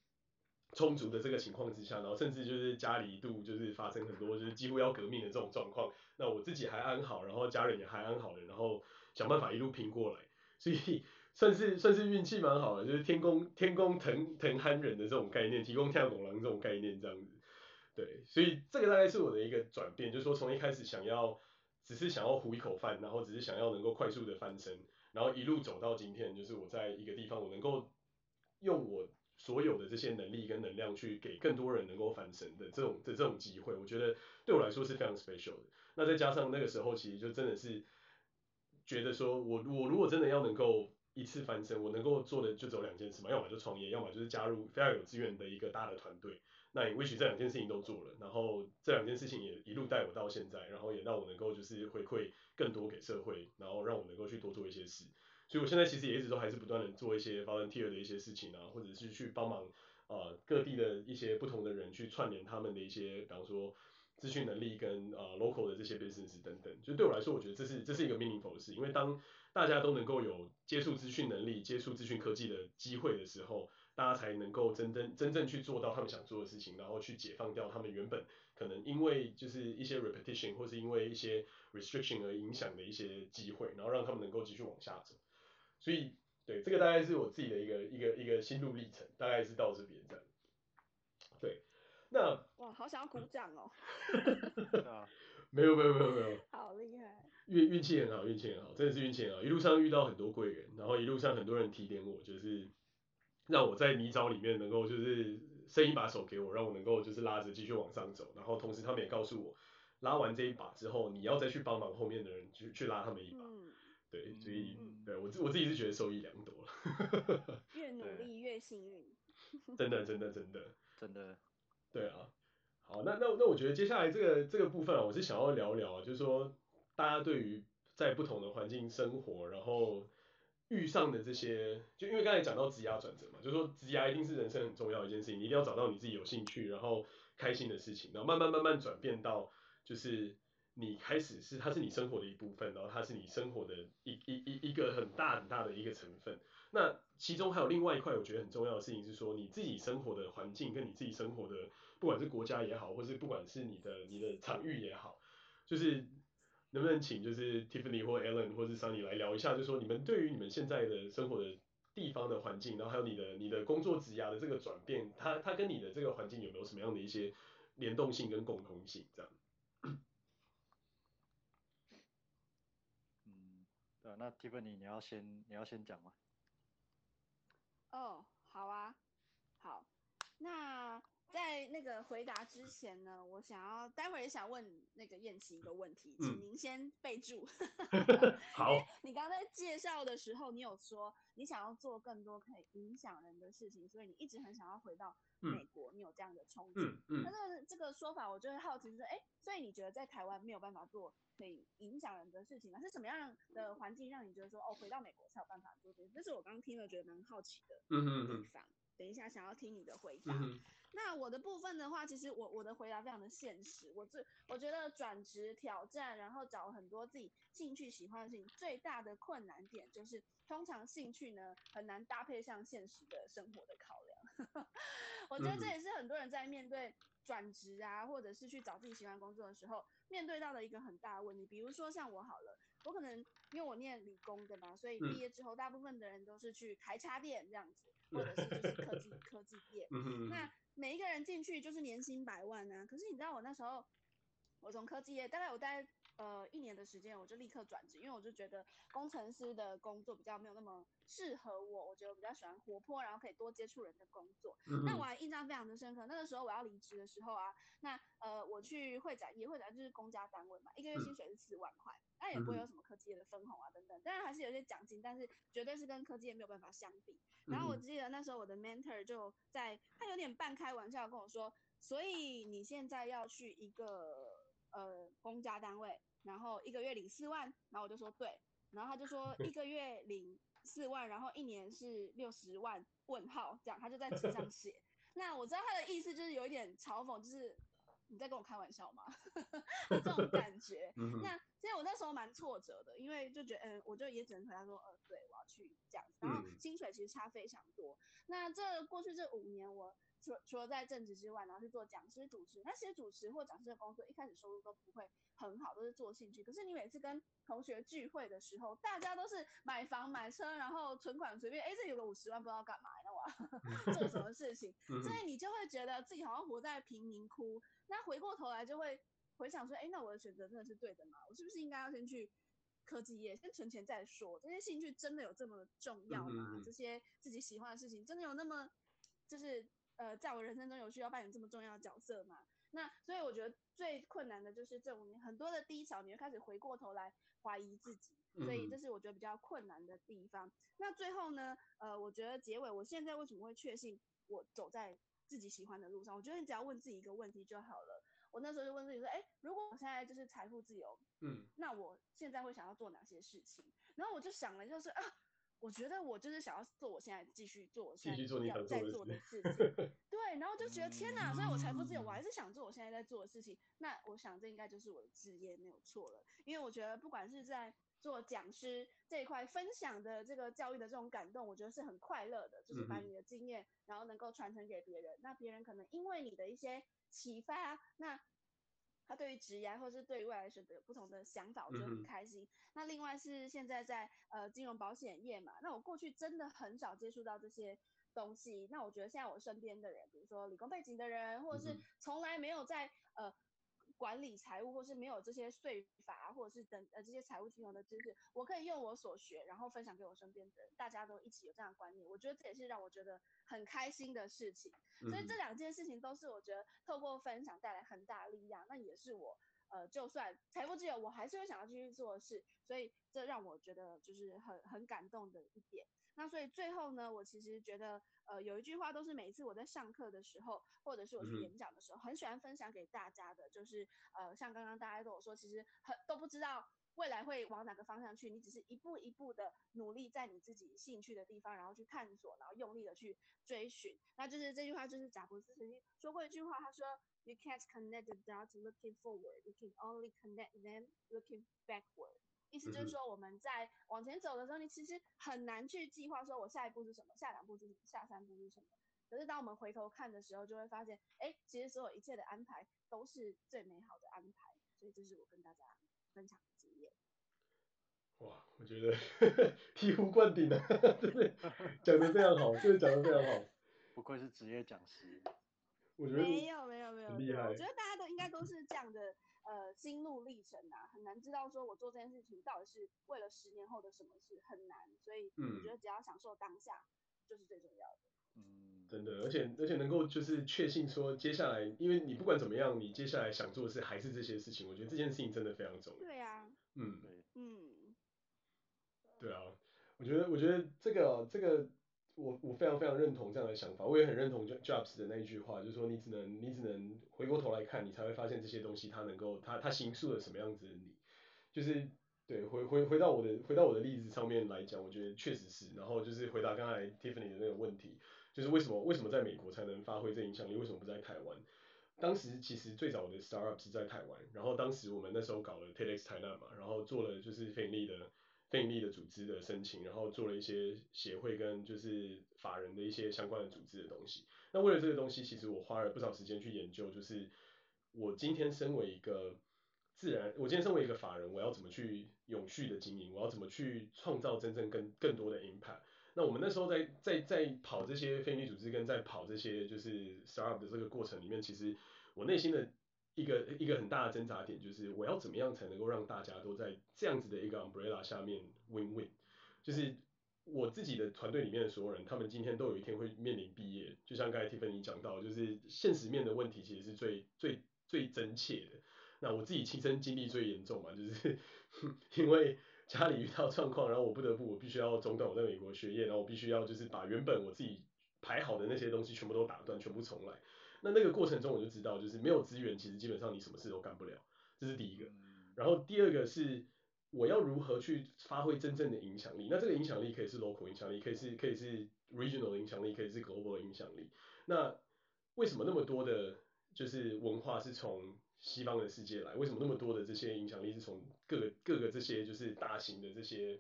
充足的这个情况之下，然后甚至就是家里一度就是发生很多就是几乎要革命的这种状况，那我自己还安好，然后家人也还安好的，然后想办法一路拼过来，所以算是算是运气蛮好的，就是天公天公疼疼憨人的这种概念，提供跳狗狼这种概念这样子，对，所以这个大概是我的一个转变，就是说从一开始想要。只是想要糊一口饭，然后只是想要能够快速的翻身，然后一路走到今天，就是我在一个地方，我能够用我所有的这些能力跟能量去给更多人能够翻身的这种的这种机会，我觉得对我来说是非常 special 的。那再加上那个时候，其实就真的是觉得说我我如果真的要能够一次翻身，我能够做的就只有两件事嘛，要么就创业，要么就是加入非常有资源的一个大的团队。那也 wish 这两件事情都做了，然后这两件事情也一路带我到现在，然后也让我能够就是回馈更多给社会，然后让我能够去多做一些事。所以我现在其实也一直都还是不断的做一些 volunteer 的一些事情啊，或者是去帮忙呃各地的一些不同的人去串联他们的一些，比方说资讯能力跟呃 local 的这些 business 等等。就对我来说，我觉得这是这是一个 meaningful 的事，因为当大家都能够有接触资讯能力、接触资讯科技的机会的时候。大家才能够真正真正去做到他们想做的事情，然后去解放掉他们原本可能因为就是一些 repetition 或是因为一些 restriction 而影响的一些机会，然后让他们能够继续往下走。所以，对，这个大概是我自己的一个一个一个心路历程，大概是到这边这样。对，那哇，好想要鼓掌哦。*laughs* *laughs* 没有没有没有没有。好厉害。运运气很好，运气很好，真的是运气很好。一路上遇到很多贵人，然后一路上很多人提点我，就是让我在泥沼里面能够就是伸一把手给我，让我能够就是拉着继续往上走。然后同时他们也告诉我，拉完这一把之后，你要再去帮忙后面的人去去拉他们一把。嗯、对，所以、嗯、对我自我自己是觉得受益良多了。越努力越幸运。真的真的真的真的。对啊。好，那那那我觉得接下来这个这个部分啊，我是想要聊聊，就是说。大家对于在不同的环境生活，然后遇上的这些，就因为刚才讲到职涯转折嘛，就是说职涯一定是人生很重要的一件事情，你一定要找到你自己有兴趣，然后开心的事情，然后慢慢慢慢转变到就是你开始是它是你生活的一部分，然后它是你生活的一一一一个很大很大的一个成分。那其中还有另外一块我觉得很重要的事情是说，你自己生活的环境跟你自己生活的，不管是国家也好，或是不管是你的你的场域也好，就是。能不能请就是 Tiffany 或 Alan 或是 Sunny 来聊一下，就是说你们对于你们现在的生活的地方的环境，然后还有你的你的工作职涯的这个转变，它它跟你的这个环境有没有什么样的一些联动性跟共同性？这样。*coughs* 嗯，对，那 Tiffany 你要先你要先讲吗？哦，好啊，好，那。在那个回答之前呢，我想要待会儿也想问那个燕琪一个问题，请您先备注。*laughs* 嗯、好。你刚才在介绍的时候，你有说你想要做更多可以影响人的事情，所以你一直很想要回到美国，嗯、你有这样的憧憬。嗯嗯。那这个这个说法，我就会好奇，就是哎，所以你觉得在台湾没有办法做可以影响人的事情吗？是什么样的环境让你觉得说哦，回到美国才有办法做这些？这是我刚刚听了觉得蛮好奇的地方。嗯嗯嗯。等一下，想要听你的回答。嗯那我的部分的话，其实我我的回答非常的现实。我最我觉得转职挑战，然后找很多自己兴趣喜欢的事情，最大的困难点就是，通常兴趣呢很难搭配上现实的生活的考量。*laughs* 我觉得这也是很多人在面对转职啊，或者是去找自己喜欢工作的时候，面对到的一个很大的问题。比如说像我好了，我可能因为我念理工的嘛，所以毕业之后大部分的人都是去开插电这样子，或者是就是科技科技业。*laughs* 那每一个人进去就是年薪百万啊！可是你知道我那时候，我从科技业大概我待呃一年的时间，我就立刻转职，因为我就觉得工程师的工作比较没有那么适合我，我觉得我比较喜欢活泼，然后可以多接触人的工作。嗯、那我还印象非常的深刻，那个时候我要离职的时候啊，那呃我去会展业，会展就是公家单位嘛，一个月薪水是四万块，那、嗯、也不会有什么科技业的分红啊等等，当然还是有些奖金，但是绝对是跟科技业没有办法相比。然后我记得那时候我的 mentor 就在，他有点半开玩笑跟我说，所以你现在要去一个呃公家单位，然后一个月领四万，然后我就说对，然后他就说 *laughs* 一个月领四万，然后一年是六十万问号这样，他就在纸上写。*laughs* 那我知道他的意思就是有一点嘲讽，就是。你在跟我开玩笑吗？*laughs* 这种感觉。那其实我那时候蛮挫折的，因为就觉得，嗯，我就也只能回答说，呃，对，我要去这样子。然后薪水其实差非常多。那这过去这五年，我除除了在正职之外，然后去做讲师、主持。那些主持或讲师的工作，一开始收入都不会很好，都是做兴趣。可是你每次跟同学聚会的时候，大家都是买房买车，然后存款随便，哎，这有个五十万，不知道干嘛，那我要 *laughs* 做什么事情？所以你就会觉得自己好像活在贫民窟。那回过头来就会回想说，哎，那我的选择真的是对的吗？我是不是应该要先去科技业，先存钱再说？这些兴趣真的有这么重要吗？嗯嗯嗯，这些自己喜欢的事情真的有那么，就是呃，在我人生中有需要扮演这么重要的角色吗？那所以我觉得最困难的就是这五年很多的低潮，你会开始回过头来怀疑自己，所以这是我觉得比较困难的地方。嗯、那最后呢，呃，我觉得结尾，我现在为什么会确信我走在自己喜欢的路上，我觉得你只要问自己一个问题就好了。我那时候就问自己说，哎，如果我现在就是财富自由，嗯，那我现在会想要做哪些事情？然后我就想了，就是啊，我觉得我就是想要做我现在继续做我现在要在做的事情，对，然后就觉得天哪，所以我财富自由，我还是想做我现在在做的事情。那我想这应该就是我的职业没有错了，因为我觉得不管是在做讲师这一块分享的这个教育的这种感动，我觉得是很快乐的，就是把你的经验，然后能够传承给别人，那别人可能因为你的一些启发，那他对于职业或是对于未来选择有不同的想法，我觉得很开心。那另外是现在在呃金融保险业嘛，那我过去真的很少接触到这些东西，那我觉得现在我身边的人，比如说理工背景的人，或者是从来没有在呃。管理财务，或是没有这些税法，或者是等呃这些财务金融的知识，我可以用我所学，然后分享给我身边的人，大家都一起有这样的观念，我觉得这也是让我觉得很开心的事情。所以这两件事情都是我觉得透过分享带来很大的力量，那也是我呃就算财富自由，我还是会想要继续做的事，所以这让我觉得就是很很感动的一点。那所以最后呢，我其实觉得，呃，有一句话都是每一次我在上课的时候，或者是我去演讲的时候，很喜欢分享给大家的，就是，呃，像刚刚大家跟我说，其实很都不知道未来会往哪个方向去，你只是一步一步的努力在你自己兴趣的地方，然后去探索，然后用力的去追寻。那就是这句话，就是贾伯斯曾经说过一句话，他说：“You can't connect the dots looking forward, you can only connect them looking backward。”意思就是说，我们在往前走的时候，你其实很难去计划说，我下一步是什么，下两步是什么，下三步是什么。可是当我们回头看的时候，就会发现，哎，其实所有一切的安排都是最美好的安排。所以这是我跟大家分享。哇，我觉得 *laughs* 醍醐灌顶了，真的讲的非常好，真的讲的非常好。*laughs* 不愧是职业讲师。*laughs* 我觉得没有没有没有，很厉害。我觉得大家都应该都是这样的。呃，心路历程啊，很难知道说我做这件事情到底是为了十年后的什么事，很难。所以我觉得只要享受当下，就是最重要的。嗯，真的，而且而且能够就是确信说接下来，因为你不管怎么样，你接下来想做的事还是这些事情，我觉得这件事情真的非常重要。对啊。嗯。对。嗯。对啊，我觉得我觉得这个这个。我我非常非常认同这样的想法，我也很认同 Jobs 的那一句话，就是说你只能你只能回过头来看，你才会发现这些东西它能够它它形塑了什么样子的你，就是对回回回到我的回到我的例子上面来讲，我觉得确实是，然后就是回答刚才 Tiffany 的那个问题，就是为什么为什么在美国才能发挥这影响力，为什么不在台湾？当时其实最早的 Startup 是在台湾，然后当时我们那时候搞了 TEDx 台南嘛，然后做了就是费力的。非营利的组织的申请，然后做了一些协会跟就是法人的一些相关的组织的东西。那为了这个东西，其实我花了不少时间去研究，就是我今天身为一个自然，我今天身为一个法人，我要怎么去永续的经营，我要怎么去创造真正更更多的 impact。那我们那时候在在在跑这些非营利组织跟在跑这些就是 startup 的这个过程里面，其实我内心的。一个一个很大的挣扎点就是我要怎么样才能够让大家都在这样子的一个 umbrella 下面 win win，就是我自己的团队里面的所有人，他们今天都有一天会面临毕业，就像刚才 Tiffany 讲到，就是现实面的问题其实是最最最真切的。那我自己亲身经历最严重嘛，就是 *laughs* 因为家里遇到状况，然后我不得不我必须要中断我在美国学业，然后我必须要就是把原本我自己排好的那些东西全部都打断，全部重来。那那个过程中，我就知道，就是没有资源，其实基本上你什么事都干不了，这是第一个。然后第二个是，我要如何去发挥真正的影响力？那这个影响力可以是 local 影响力，可以是可以是 regional 的影响力，可以是 global 的影响力。那为什么那么多的，就是文化是从西方的世界来？为什么那么多的这些影响力是从各个各个这些就是大型的这些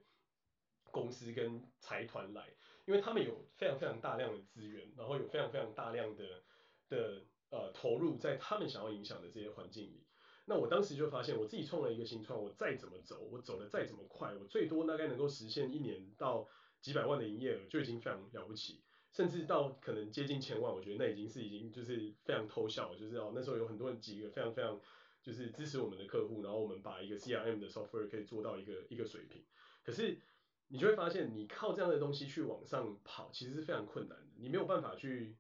公司跟财团来？因为他们有非常非常大量的资源，然后有非常非常大量的。的呃投入在他们想要影响的这些环境里，那我当时就发现，我自己创了一个新创，我再怎么走，我走的再怎么快，我最多大概能够实现一年到几百万的营业额就已经非常了不起，甚至到可能接近千万，我觉得那已经是已经就是非常偷笑了，就是哦那时候有很多人几个非常非常就是支持我们的客户，然后我们把一个 CRM 的 software 可以做到一个一个水平，可是你就会发现，你靠这样的东西去往上跑，其实是非常困难的，你没有办法去。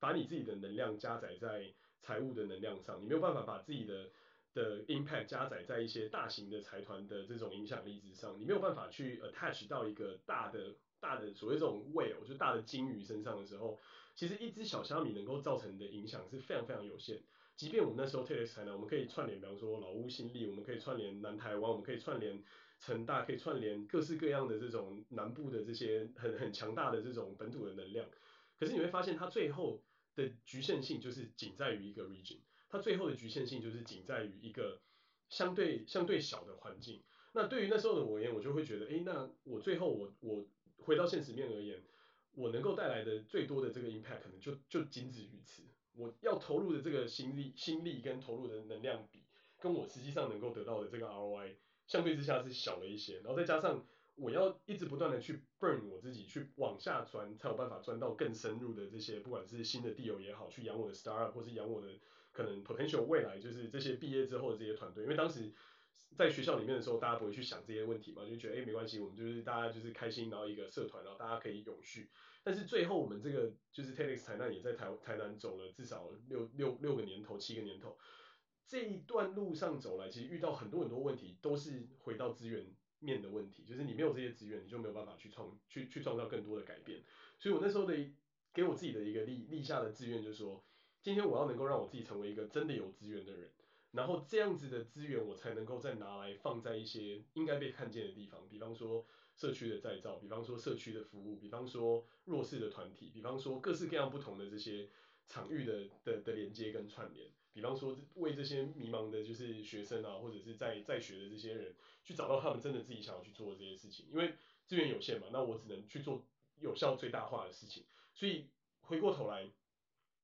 把你自己的能量加载在财务的能量上，你没有办法把自己的的 impact 加载在一些大型的财团的这种影响力之上，你没有办法去 attach 到一个大的大的所谓这种 whale 就大的鲸鱼身上的时候，其实一只小虾米能够造成的影响是非常非常有限。即便我们那时候 TEDx 台南，我们可以串联，比方说老屋新力，我们可以串联南台湾，我们可以串联成大，可以串联各式各样的这种南部的这些很很强大的这种本土的能量。可是你会发现，它最后的局限性就是仅在于一个 region，它最后的局限性就是仅在于一个相对相对小的环境。那对于那时候的我而言，我就会觉得，哎，那我最后我我回到现实面而言，我能够带来的最多的这个 impact 可能就就仅止于此。我要投入的这个心力心力跟投入的能量比，跟我实际上能够得到的这个 ROI 相对之下是小了一些。然后再加上我要一直不断的去 burn 我自己，去往下钻，才有办法钻到更深入的这些，不管是新的 deal 也好，去养我的 startup 或是养我的可能 potential 未来就是这些毕业之后的这些团队，因为当时。在学校里面的时候，大家不会去想这些问题嘛，就觉得哎，没关系，我们就是大家就是开心，然后一个社团，然后大家可以永续。但是最后我们这个就是 TEDx 台南也在台台南走了至少六六六个年头，七个年头，这一段路上走来，其实遇到很多很多问题，都是回到资源面的问题，就是你没有这些资源，你就没有办法去创去去创造更多的改变。所以我那时候的给我自己的一个立立下的志愿就是说，今天我要能够让我自己成为一个真的有资源的人。然后这样子的资源，我才能够再拿来放在一些应该被看见的地方，比方说社区的再造，比方说社区的服务，比方说弱势的团体，比方说各式各样不同的这些场域的的的连接跟串联，比方说为这些迷茫的就是学生啊，或者是在在学的这些人，去找到他们真的自己想要去做的这些事情，因为资源有限嘛，那我只能去做有效最大化的事情，所以回过头来，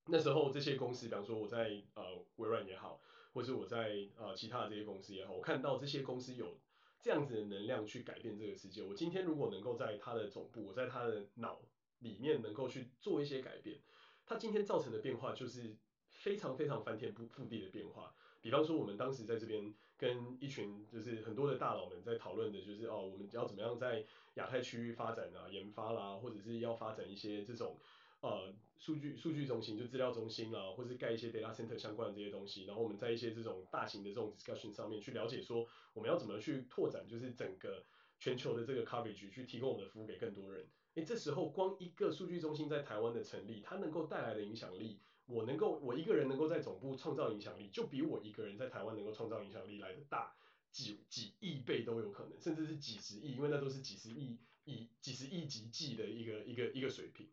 那时候这些公司，比方说我在呃微软也好。或是我在呃其他的这些公司也好，我看到这些公司有这样子的能量去改变这个世界。我今天如果能够在他的总部，我在他的脑里面能够去做一些改变，他今天造成的变化就是非常非常翻天覆覆地的变化。比方说我们当时在这边跟一群就是很多的大佬们在讨论的，就是哦我们要怎么样在亚太区域发展啊、研发啦，或者是要发展一些这种。呃，数据数据中心就资料中心啊，或是盖一些 data center 相关的这些东西，然后我们在一些这种大型的这种 discussion 上面去了解说，我们要怎么去拓展，就是整个全球的这个 coverage 去提供我们的服务给更多人。诶，这时候光一个数据中心在台湾的成立，它能够带来的影响力，我能够我一个人能够在总部创造影响力，就比我一个人在台湾能够创造影响力来的大几几亿倍都有可能，甚至是几十亿，因为那都是几十亿亿几十亿级计的一个一个一个水平。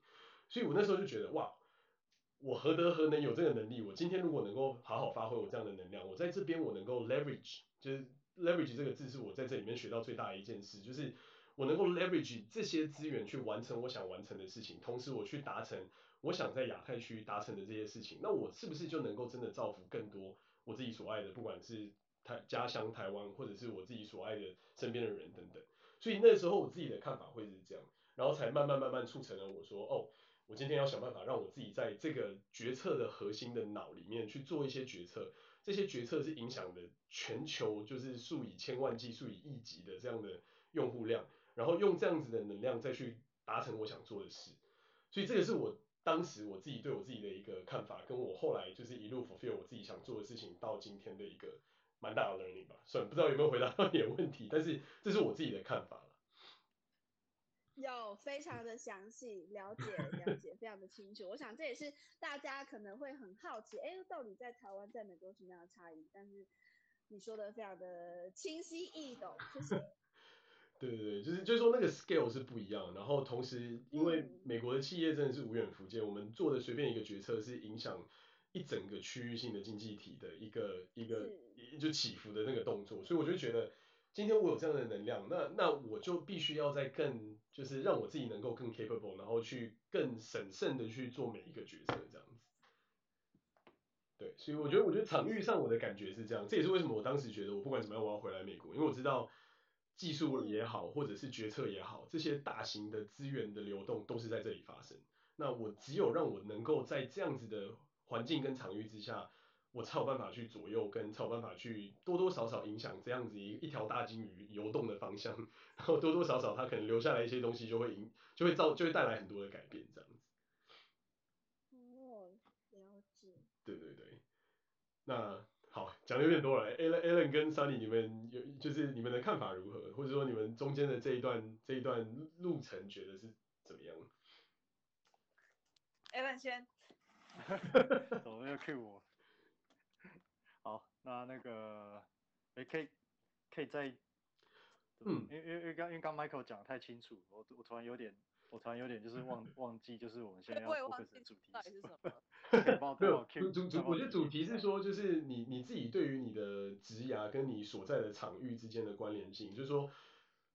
所以我那时候就觉得哇，我何德何能有这个能力？我今天如果能够好好发挥我这样的能量，我在这边我能够 leverage，就是 leverage 这个字是我在这里面学到最大的一件事，就是我能够 leverage 这些资源去完成我想完成的事情，同时我去达成我想在亚太区达成的这些事情，那我是不是就能够真的造福更多我自己所爱的，不管是台家乡台湾，或者是我自己所爱的身边的人等等。所以那时候我自己的看法会是这样，然后才慢慢慢慢促成了我说哦。我今天要想办法让我自己在这个决策的核心的脑里面去做一些决策，这些决策是影响的全球就是数以千万计、数以亿级的这样的用户量，然后用这样子的能量再去达成我想做的事。所以这个是我当时我自己对我自己的一个看法，跟我后来就是一路 fulfil 我自己想做的事情到今天的一个蛮大的 learning 吧。虽然不知道有没有回答到你的问题，但是这是我自己的看法了。有非常的详细了解，了解非常的清楚。我想这也是大家可能会很好奇，哎，到底在台湾、在美国什么样的差异？但是你说的非常的清晰易懂，谢谢。对对对，就是就是说那个 scale 是不一样。然后同时，因为美国的企业真的是无远弗届，我们做的随便一个决策是影响一整个区域性的经济体的一个一个就起伏的那个动作，所以我就觉得。今天我有这样的能量，那那我就必须要在更，就是让我自己能够更 capable，然后去更审慎的去做每一个决策，这样子。对，所以我觉得，我觉得场域上我的感觉是这样，这也是为什么我当时觉得我不管怎么样我要回来美国，因为我知道技术也好，或者是决策也好，这些大型的资源的流动都是在这里发生。那我只有让我能够在这样子的环境跟场域之下。我才有办法去左右，跟才有办法去多多少少影响这样子一一条大金鱼游动的方向，*laughs* 然后多多少少它可能留下来一些东西，就会影就会造就会带来很多的改变这样子。哦，了解。对对对，那好，讲的有点多了。Alan Alan 跟 Sunny 你们有就是你们的看法如何？或者说你们中间的这一段这一段路程觉得是怎么样？Alan 先。*laughs* 怎么又 Q 我？*laughs* 好，那那个，哎，可以，可以再，嗯，因为因为因为刚因为刚 Michael 讲的太清楚，我我突然有点我突然有点就是忘 *laughs* 忘记，就是我们现在要 focus 的主题是什么？*laughs* 没有主主主，我觉得主题是说，就是你你自己对于你的职涯跟你所在的场域之间的关联性，就是说，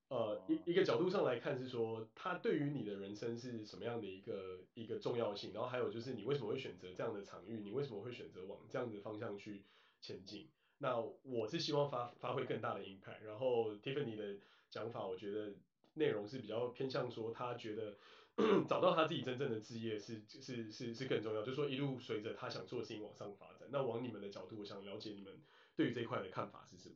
呃，一一个角度上来看是说，它对于你的人生是什么样的一个一个重要性，然后还有就是你为什么会选择这样的场域，你为什么会选择往这样的方向去前进？那我是希望发发挥更大的 impact，然后 Tiffany 的讲法，我觉得内容是比较偏向说，他觉得 *clears throat* 找到他自己真正的职业是是是是更重要，就是说一路随着他想做的事情往上发展。那往你们的角度，我想了解你们对于这一块的看法是什么？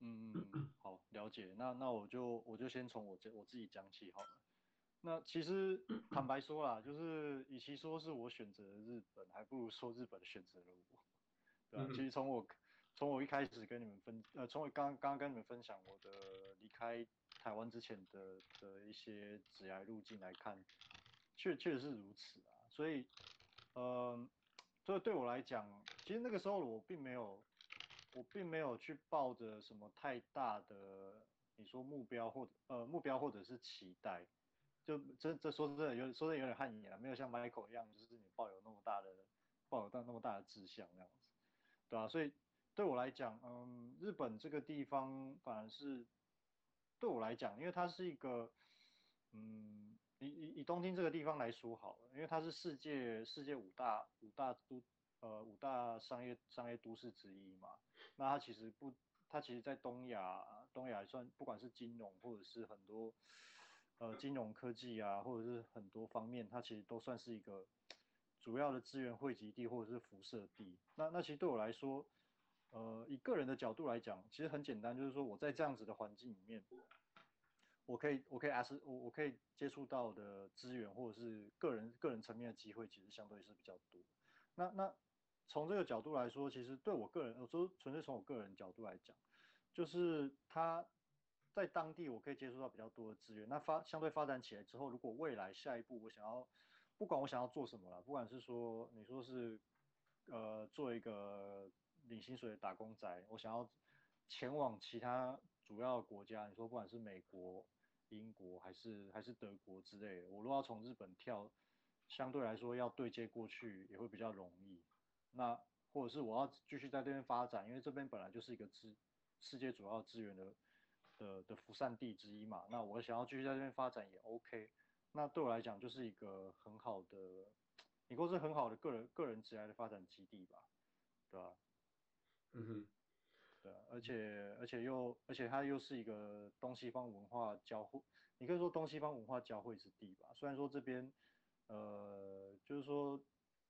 嗯嗯，好，了解。那那我就我就先从我这我自己讲起好了。那其实 *clears throat* 坦白说啦，就是与其说是我选择日本，还不如说日本选择了我。对啊，其实从我。从我一开始跟你们分，呃，从我刚刚跟你们分享我的离开台湾之前的的一些职涯路径来看，确确实是如此啊。所以，呃，所以对我来讲，其实那个时候我并没有，我并没有去抱着什么太大的，你说目标或者呃目标或者是期待，就这这说真的有说真的有点汗颜啊，没有像 Michael 一样，就是你抱有那么大的抱有到那么大的志向那样子，对啊，所以。对我来讲，嗯，日本这个地方反而是对我来讲，因为它是一个，嗯，以以以东京这个地方来说好了，因为它是世界世界五大五大都呃五大商业商业都市之一嘛，那它其实不，它其实在东亚东亚算不管是金融或者是很多呃金融科技啊，或者是很多方面，它其实都算是一个主要的资源汇集地或者是辐射地。那那其实对我来说。呃，以个人的角度来讲，其实很简单，就是说我在这样子的环境里面，我可以，我可以 S 我我可以接触到的资源或者是个人个人层面的机会，其实相对是比较多。那那从这个角度来说，其实对我个人，我说纯粹从我个人角度来讲，就是他在当地我可以接触到比较多的资源。那发相对发展起来之后，如果未来下一步我想要，不管我想要做什么了，不管是说你说是呃做一个。领薪水的打工仔，我想要前往其他主要国家，你说不管是美国、英国还是还是德国之类的，我如果要从日本跳，相对来说要对接过去也会比较容易。那或者是我要继续在这边发展，因为这边本来就是一个资世界主要资源的的的辐散地之一嘛。那我想要继续在这边发展也 OK。那对我来讲就是一个很好的，你说是很好的个人个人职业的发展基地吧，对吧？而且而且又而且它又是一个东西方文化交汇，你可以说东西方文化交汇之地吧。虽然说这边，呃，就是说，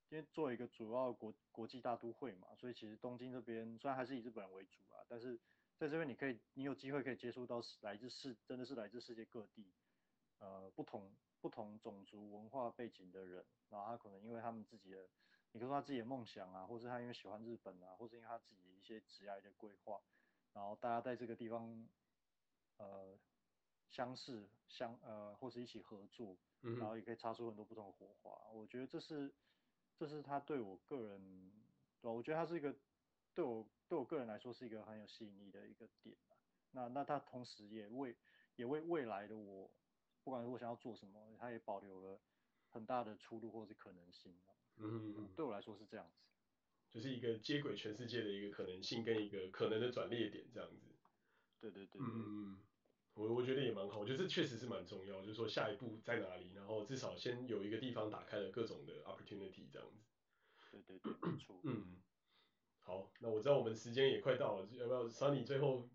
因为作为一个主要国国际大都会嘛，所以其实东京这边虽然还是以日本人为主啊，但是在这边你可以你有机会可以接触到来自世真的是来自世界各地，呃，不同不同种族文化背景的人，然后他可能因为他们自己的。你说他自己的梦想啊，或是他因为喜欢日本啊，或是因为他自己的一些职业的规划，然后大家在这个地方，呃，相识相呃，或是一起合作，然后也可以擦出很多不同的火花。我觉得这是，这是他对我个人，对，我觉得他是一个对我对我个人来说是一个很有吸引力的一个点。那那他同时也为也为未来的我，不管是我想要做什么，他也保留了很大的出路或是可能性。嗯，嗯，对我来说是这样子，就是一个接轨全世界的一个可能性跟一个可能的转捩点这样子。对对对，嗯嗯，我我觉得也蛮好，我觉得这确实是蛮重要，就是说下一步在哪里，然后至少先有一个地方打开了各种的 opportunity 这样子。对对对，没错。*clears throat* 嗯，好，那我知道我们时间也快到了，要不要 Sunny 最后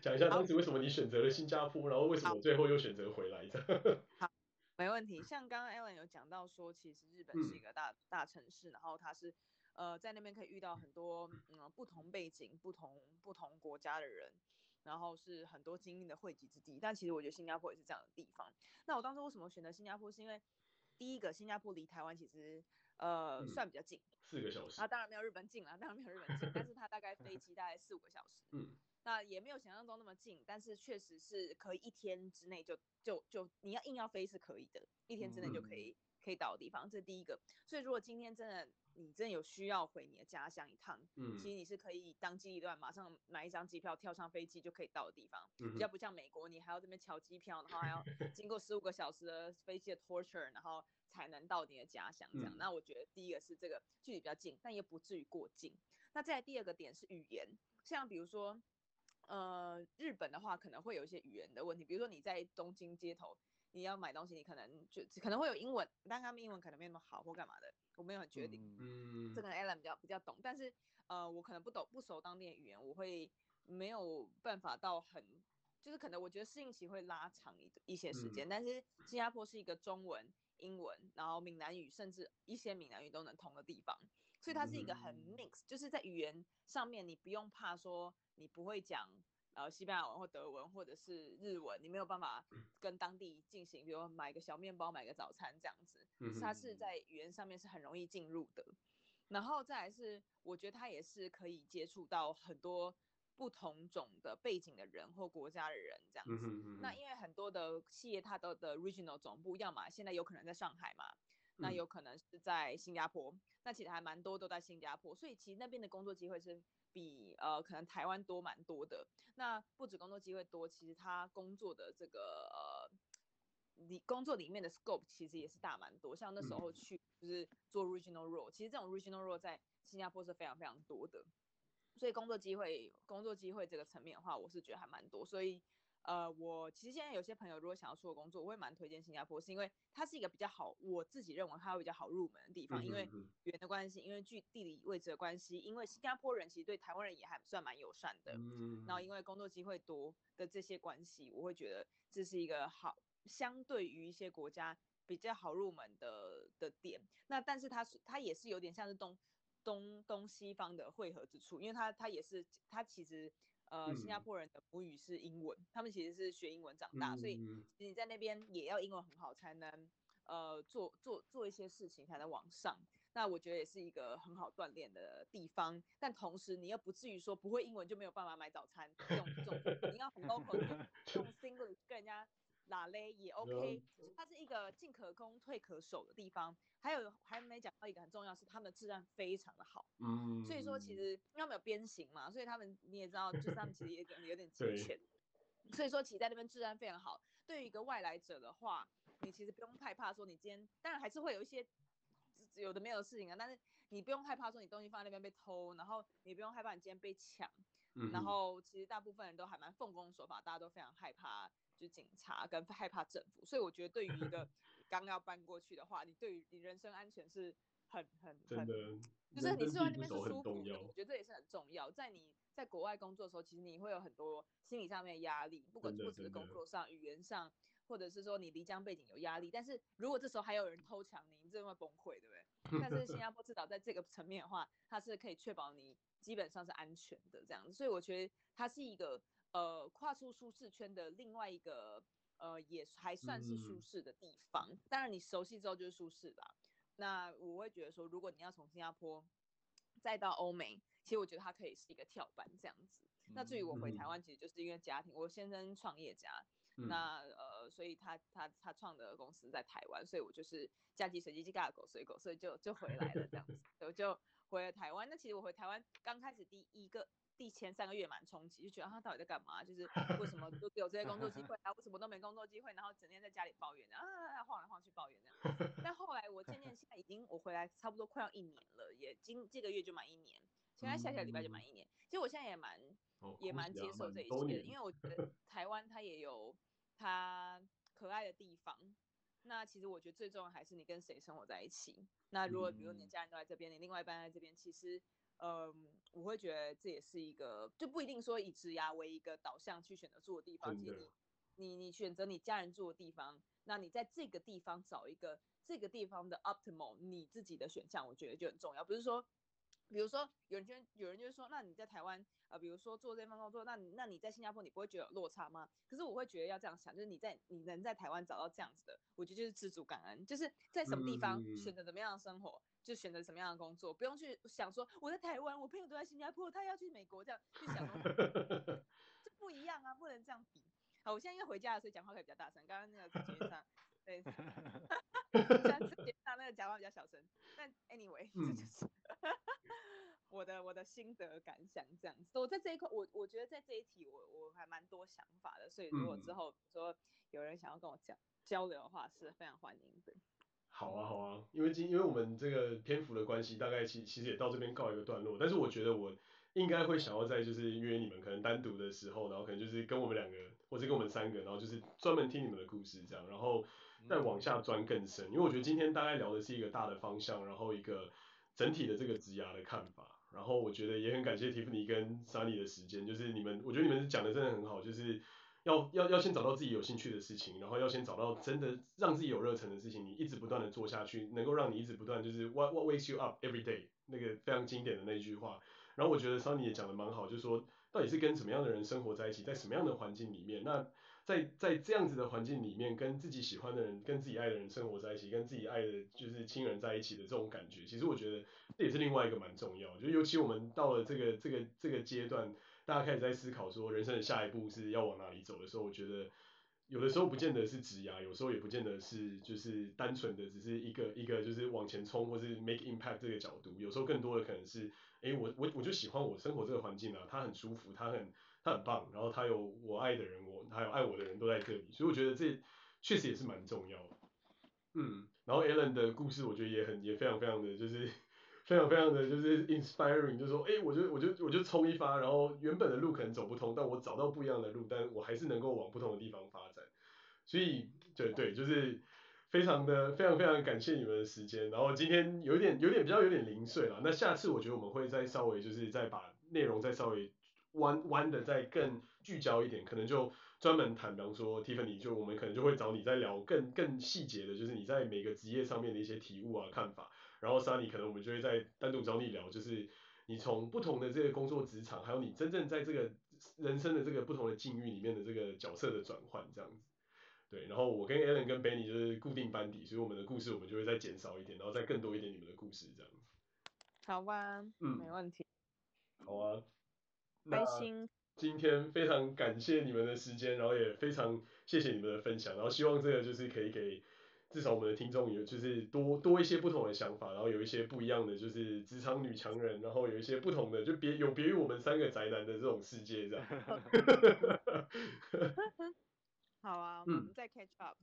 讲一下当时为什么你选择了新加坡，然后为什么最后又选择回来的？*laughs* 好。没问题，像刚刚 Alan 有讲到说，其实日本是一个大大城市，然后它是呃在那边可以遇到很多嗯不同背景、不同不同国家的人，然后是很多精英的汇集之地。但其实我觉得新加坡也是这样的地方。那我当初为什么选择新加坡？是因为第一个，新加坡离台湾其实呃算比较近，四个小时。啊，当然没有日本近了，当然没有日本近，但是它大概飞 *laughs* 机大概四五个小时。嗯。那也没有想象中那么近，但是确实是可以一天之内就就就你要硬要飞是可以的，一天之内就可以、嗯、可以到的地方，这是第一个。所以如果今天真的你真的有需要回你的家乡一趟，嗯，其实你是可以当机立断，马上买一张机票，跳上飞机就可以到的地方，嗯、比较不像美国，你还要这边瞧机票，然后还要 *laughs* 经过十五个小时的飞机的 torture，然后才能到你的家乡。这样、嗯，那我觉得第一个是这个距离比较近，但也不至于过近。那再来第二个点是语言，像比如说，呃，日本的话可能会有一些语言的问题，比如说你在东京街头，你要买东西，你可能就可能会有英文，但他们英文可能没那么好或干嘛的，我没有很确定。嗯，这个 Alan 比较比较懂，但是呃，我可能不懂不熟当地的语言，我会没有办法到很，就是可能我觉得适应期会拉长一一些时间。嗯，但是新加坡是一个中文、英文，然后闽南语，甚至一些闽南语都能通的地方。所以它是一个很 mix，就是在语言上面，你不用怕说你不会讲呃西班牙文或德文或者是日文，你没有办法跟当地进行，比如买个小面包、买个早餐这样子。它是在语言上面是很容易进入的。然后再来是，我觉得它也是可以接触到很多不同种的背景的人或国家的人这样子。那因为很多的企业它的的 regional 总部，要么现在有可能在上海嘛。那有可能是在新加坡，那其实还蛮多都在新加坡，所以其实那边的工作机会是比呃可能台湾多蛮多的。那不止工作机会多，其实他工作的这个呃，里工作里面的 scope 其实也是大蛮多。像那时候去就是做 regional role，其实这种 regional role 在新加坡是非常非常多的。所以工作机会工作机会这个层面的话，我是觉得还蛮多，所以。呃，我其实现在有些朋友如果想要出国工作，我会蛮推荐新加坡，是因为它是一个比较好，我自己认为它会比较好入门的地方，因为语言的关系，因为距地理位置的关系，因为新加坡人其实对台湾人也还算蛮友善的，嗯然后因为工作机会多的这些关系，我会觉得这是一个好，相对于一些国家比较好入门的的点。那但是它是它也是有点像是东东东西方的汇合之处，因为它它也是它其实。呃，新加坡人的母语是英文，他们其实是学英文长大，所以你在那边也要英文很好才能呃做做做一些事情才能往上。那我觉得也是一个很好锻炼的地方，但同时你又不至于说不会英文就没有办法买早餐，这种这种你要很 local *laughs* 用 Singlish 跟人家。拉勒也 OK，它是一个进可攻退可守的地方。还有还没讲到一个很重要，是他们的治安非常的好。嗯，所以说其实因为他们有鞭刑嘛，所以他们你也知道，就是他们其实也可能有点 *laughs* 集权。所以说其实在那边治安非常好。对于一个外来者的话，你其实不用害怕说你今天，当然还是会有一些有的没有的事情啊，但是你不用害怕说你东西放在那边被偷，然后你不用害怕你今天被抢。嗯，然后其实大部分人都还蛮奉公守法，大家都非常害怕。就警察跟害怕政府，所以我觉得对于一个 *laughs* 刚要搬过去的话，你对于你人身安全是很很很，就是你住在那边是舒服的，我觉得这也是很重要。在你在国外工作的时候，其实你会有很多心理上面的压力，不管不只是工作上、语言上，或者是说你离疆背景有压力。但是如果这时候还有人偷抢你，你真的会崩溃，对不对？*laughs* 但是新加坡至少在这个层面的话，它是可以确保你基本上是安全的这样子，所以我觉得它是一个。呃，跨出舒适圈的另外一个，呃，也还算是舒适的地方。嗯、当然，你熟悉之后就是舒适啦。那我会觉得说，如果你要从新加坡再到欧美，其实我觉得它可以是一个跳板这样子。嗯、那至于我回台湾，其实就是因为家庭，我先生创业家，嗯、那呃，所以他他他创的公司在台湾，所以我就是嫁鸡随鸡，鸡嫁狗随狗，所以就就回来了这样子，*laughs* 我就回了台湾。那其实我回台湾刚开始第一个。第前三个月蛮冲击，就觉得他到底在干嘛？就是为什么都有这些工作机会啊？为什么都没工作机会？然后整天在家里抱怨啊，晃来晃去抱怨这样。但后来我渐渐现在已经我回来差不多快要一年了，也今这个月就满一年，现在下下礼拜就满一年。其实我现在也蛮也蛮接受这一切的，因为我觉得 *laughs* 台湾它也有它可爱的地方。那其实我觉得最重要还是你跟谁生活在一起。那如果比如你家人都在这边，你另外一半在这边，其实。嗯，我会觉得这也是一个，就不一定说以职涯为一个导向去选择住的地方。其实你你你选择你家人住的地方，那你在这个地方找一个这个地方的 optimal 你自己的选项，我觉得就很重要。不是说，比如说有人就有人就说，那你在台湾啊、呃，比如说做这份工作，那你那你在新加坡你不会觉得有落差吗？可是我会觉得要这样想，就是你在你能在台湾找到这样子的，我觉得就是知足感恩，就是在什么地方选择怎么样的生活。就选择什么样的工作，不用去想说我在台湾，我朋友都在新加坡，他要去美国，这样去想这。*laughs* 不一样啊，不能这样比。好，我现在因为回家了，所以讲话可以比较大声。刚刚那个节目上，对，现在节目上那个讲话比较小声。但 anyway，*laughs* 这就是、嗯、*laughs* 我的我的心得感想这样子。我在这一块，我我觉得在这一题我，我我还蛮多想法的。所以如果之后说有人想要跟我讲交流的话，是非常欢迎的。好啊，好啊，因为今因为我们这个篇幅的关系，大概其其实也到这边告一个段落。但是我觉得我应该会想要在就是约你们可能单独的时候，然后可能就是跟我们两个或者跟我们三个，然后就是专门听你们的故事这样，然后再往下钻更深。因为我觉得今天大概聊的是一个大的方向，然后一个整体的这个职涯的看法。然后我觉得也很感谢 Tiffany 跟 Sunny 的时间，就是你们，我觉得你们讲的真的很好，就是。要要要先找到自己有兴趣的事情，然后要先找到真的让自己有热忱的事情，你一直不断的做下去，能够让你一直不断就是 what what wakes you up every day 那个非常经典的那句话。然后我觉得 Sunny 也讲的蛮好，就是说到底是跟什么样的人生活在一起，在什么样的环境里面，那在在这样子的环境里面，跟自己喜欢的人、跟自己爱的人生活在一起，跟自己爱的就是亲人在一起的这种感觉，其实我觉得这也是另外一个蛮重要，就尤其我们到了这个这个这个阶段。大家开始在思考说人生的下一步是要往哪里走的时候，我觉得有的时候不见得是直牙，有时候也不见得是就是单纯的只是一个一个就是往前冲或是 make impact 这个角度，有时候更多的可能是，哎，我我我就喜欢我生活这个环境啊，它很舒服，它很他很棒，然后他有我爱的人，我还有爱我的人都在这里，所以我觉得这确实也是蛮重要的。嗯，然后 Alan 的故事我觉得也很也非常非常的就是。*laughs* 非常非常的就是 inspiring，就是说，哎、我就我就我就冲一发，然后原本的路可能走不通，但我找到不一样的路，但我还是能够往不同的地方发展。所以，对对，就是非常的非常非常感谢你们的时间。然后今天有点有点比较有点零碎了，那下次我觉得我们会再稍微就是再把内容再稍微弯弯的再更聚焦一点，可能就专门谈，比方说 Tiffany，就我们可能就会找你在聊更更细节的，就是你在每个职业上面的一些体悟啊看法。然后 Sunny 可能我们就会再单独找你聊，就是你从不同的这个工作职场，还有你真正在这个人生的这个不同的境遇里面的这个角色的转换这样子。对，然后我跟 Alan 跟 Benny 就是固定班底，所以我们的故事我们就会再减少一点，然后再更多一点你们的故事这样子。好吧，嗯，没问题。好啊，开心。今天非常感谢你们的时间，然后也非常谢谢你们的分享，然后希望这个就是可以给。至少我们的听众有就是多多一些不同的想法，然后有一些不一样的就是职场女强人，然后有一些不同的就别有别于我们三个宅男的这种世界这样。*laughs* 好啊，我们再 catch up。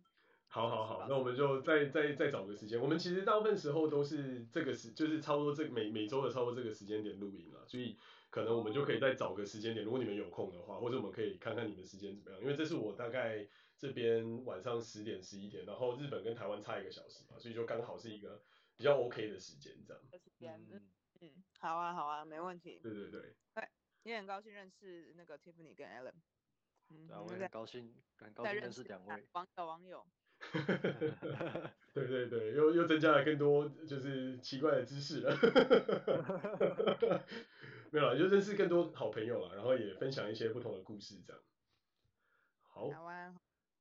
好好好，那我们就再再再找个时间。我们其实大部分时候都是这个时，就是差不多这每每周的差不多这个时间点录音了，所以可能我们就可以再找个时间点，如果你们有空的话，或者我们可以看看你们时间怎么样，因为这是我大概。这边晚上十点十一点，然后日本跟台湾差一个小时嘛，所以就刚好是一个比较 OK 的时间这样。嗯嗯，好啊好啊，没问题。对对对。对，也很高兴认识那个 Tiffany 跟 Alan。嗯，我也很高兴，很高兴认识两位。网友网友。*laughs* 对对对，又又增加了更多就是奇怪的知识了。*laughs* 没有啦，就认识更多好朋友啦，然后也分享一些不同的故事这样。好。好啊。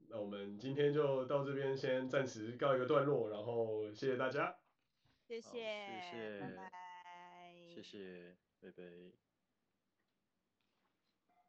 那我们今天就到这边，先暂时告一个段落，然后谢谢大家，谢谢，谢谢，拜拜，谢谢，拜拜。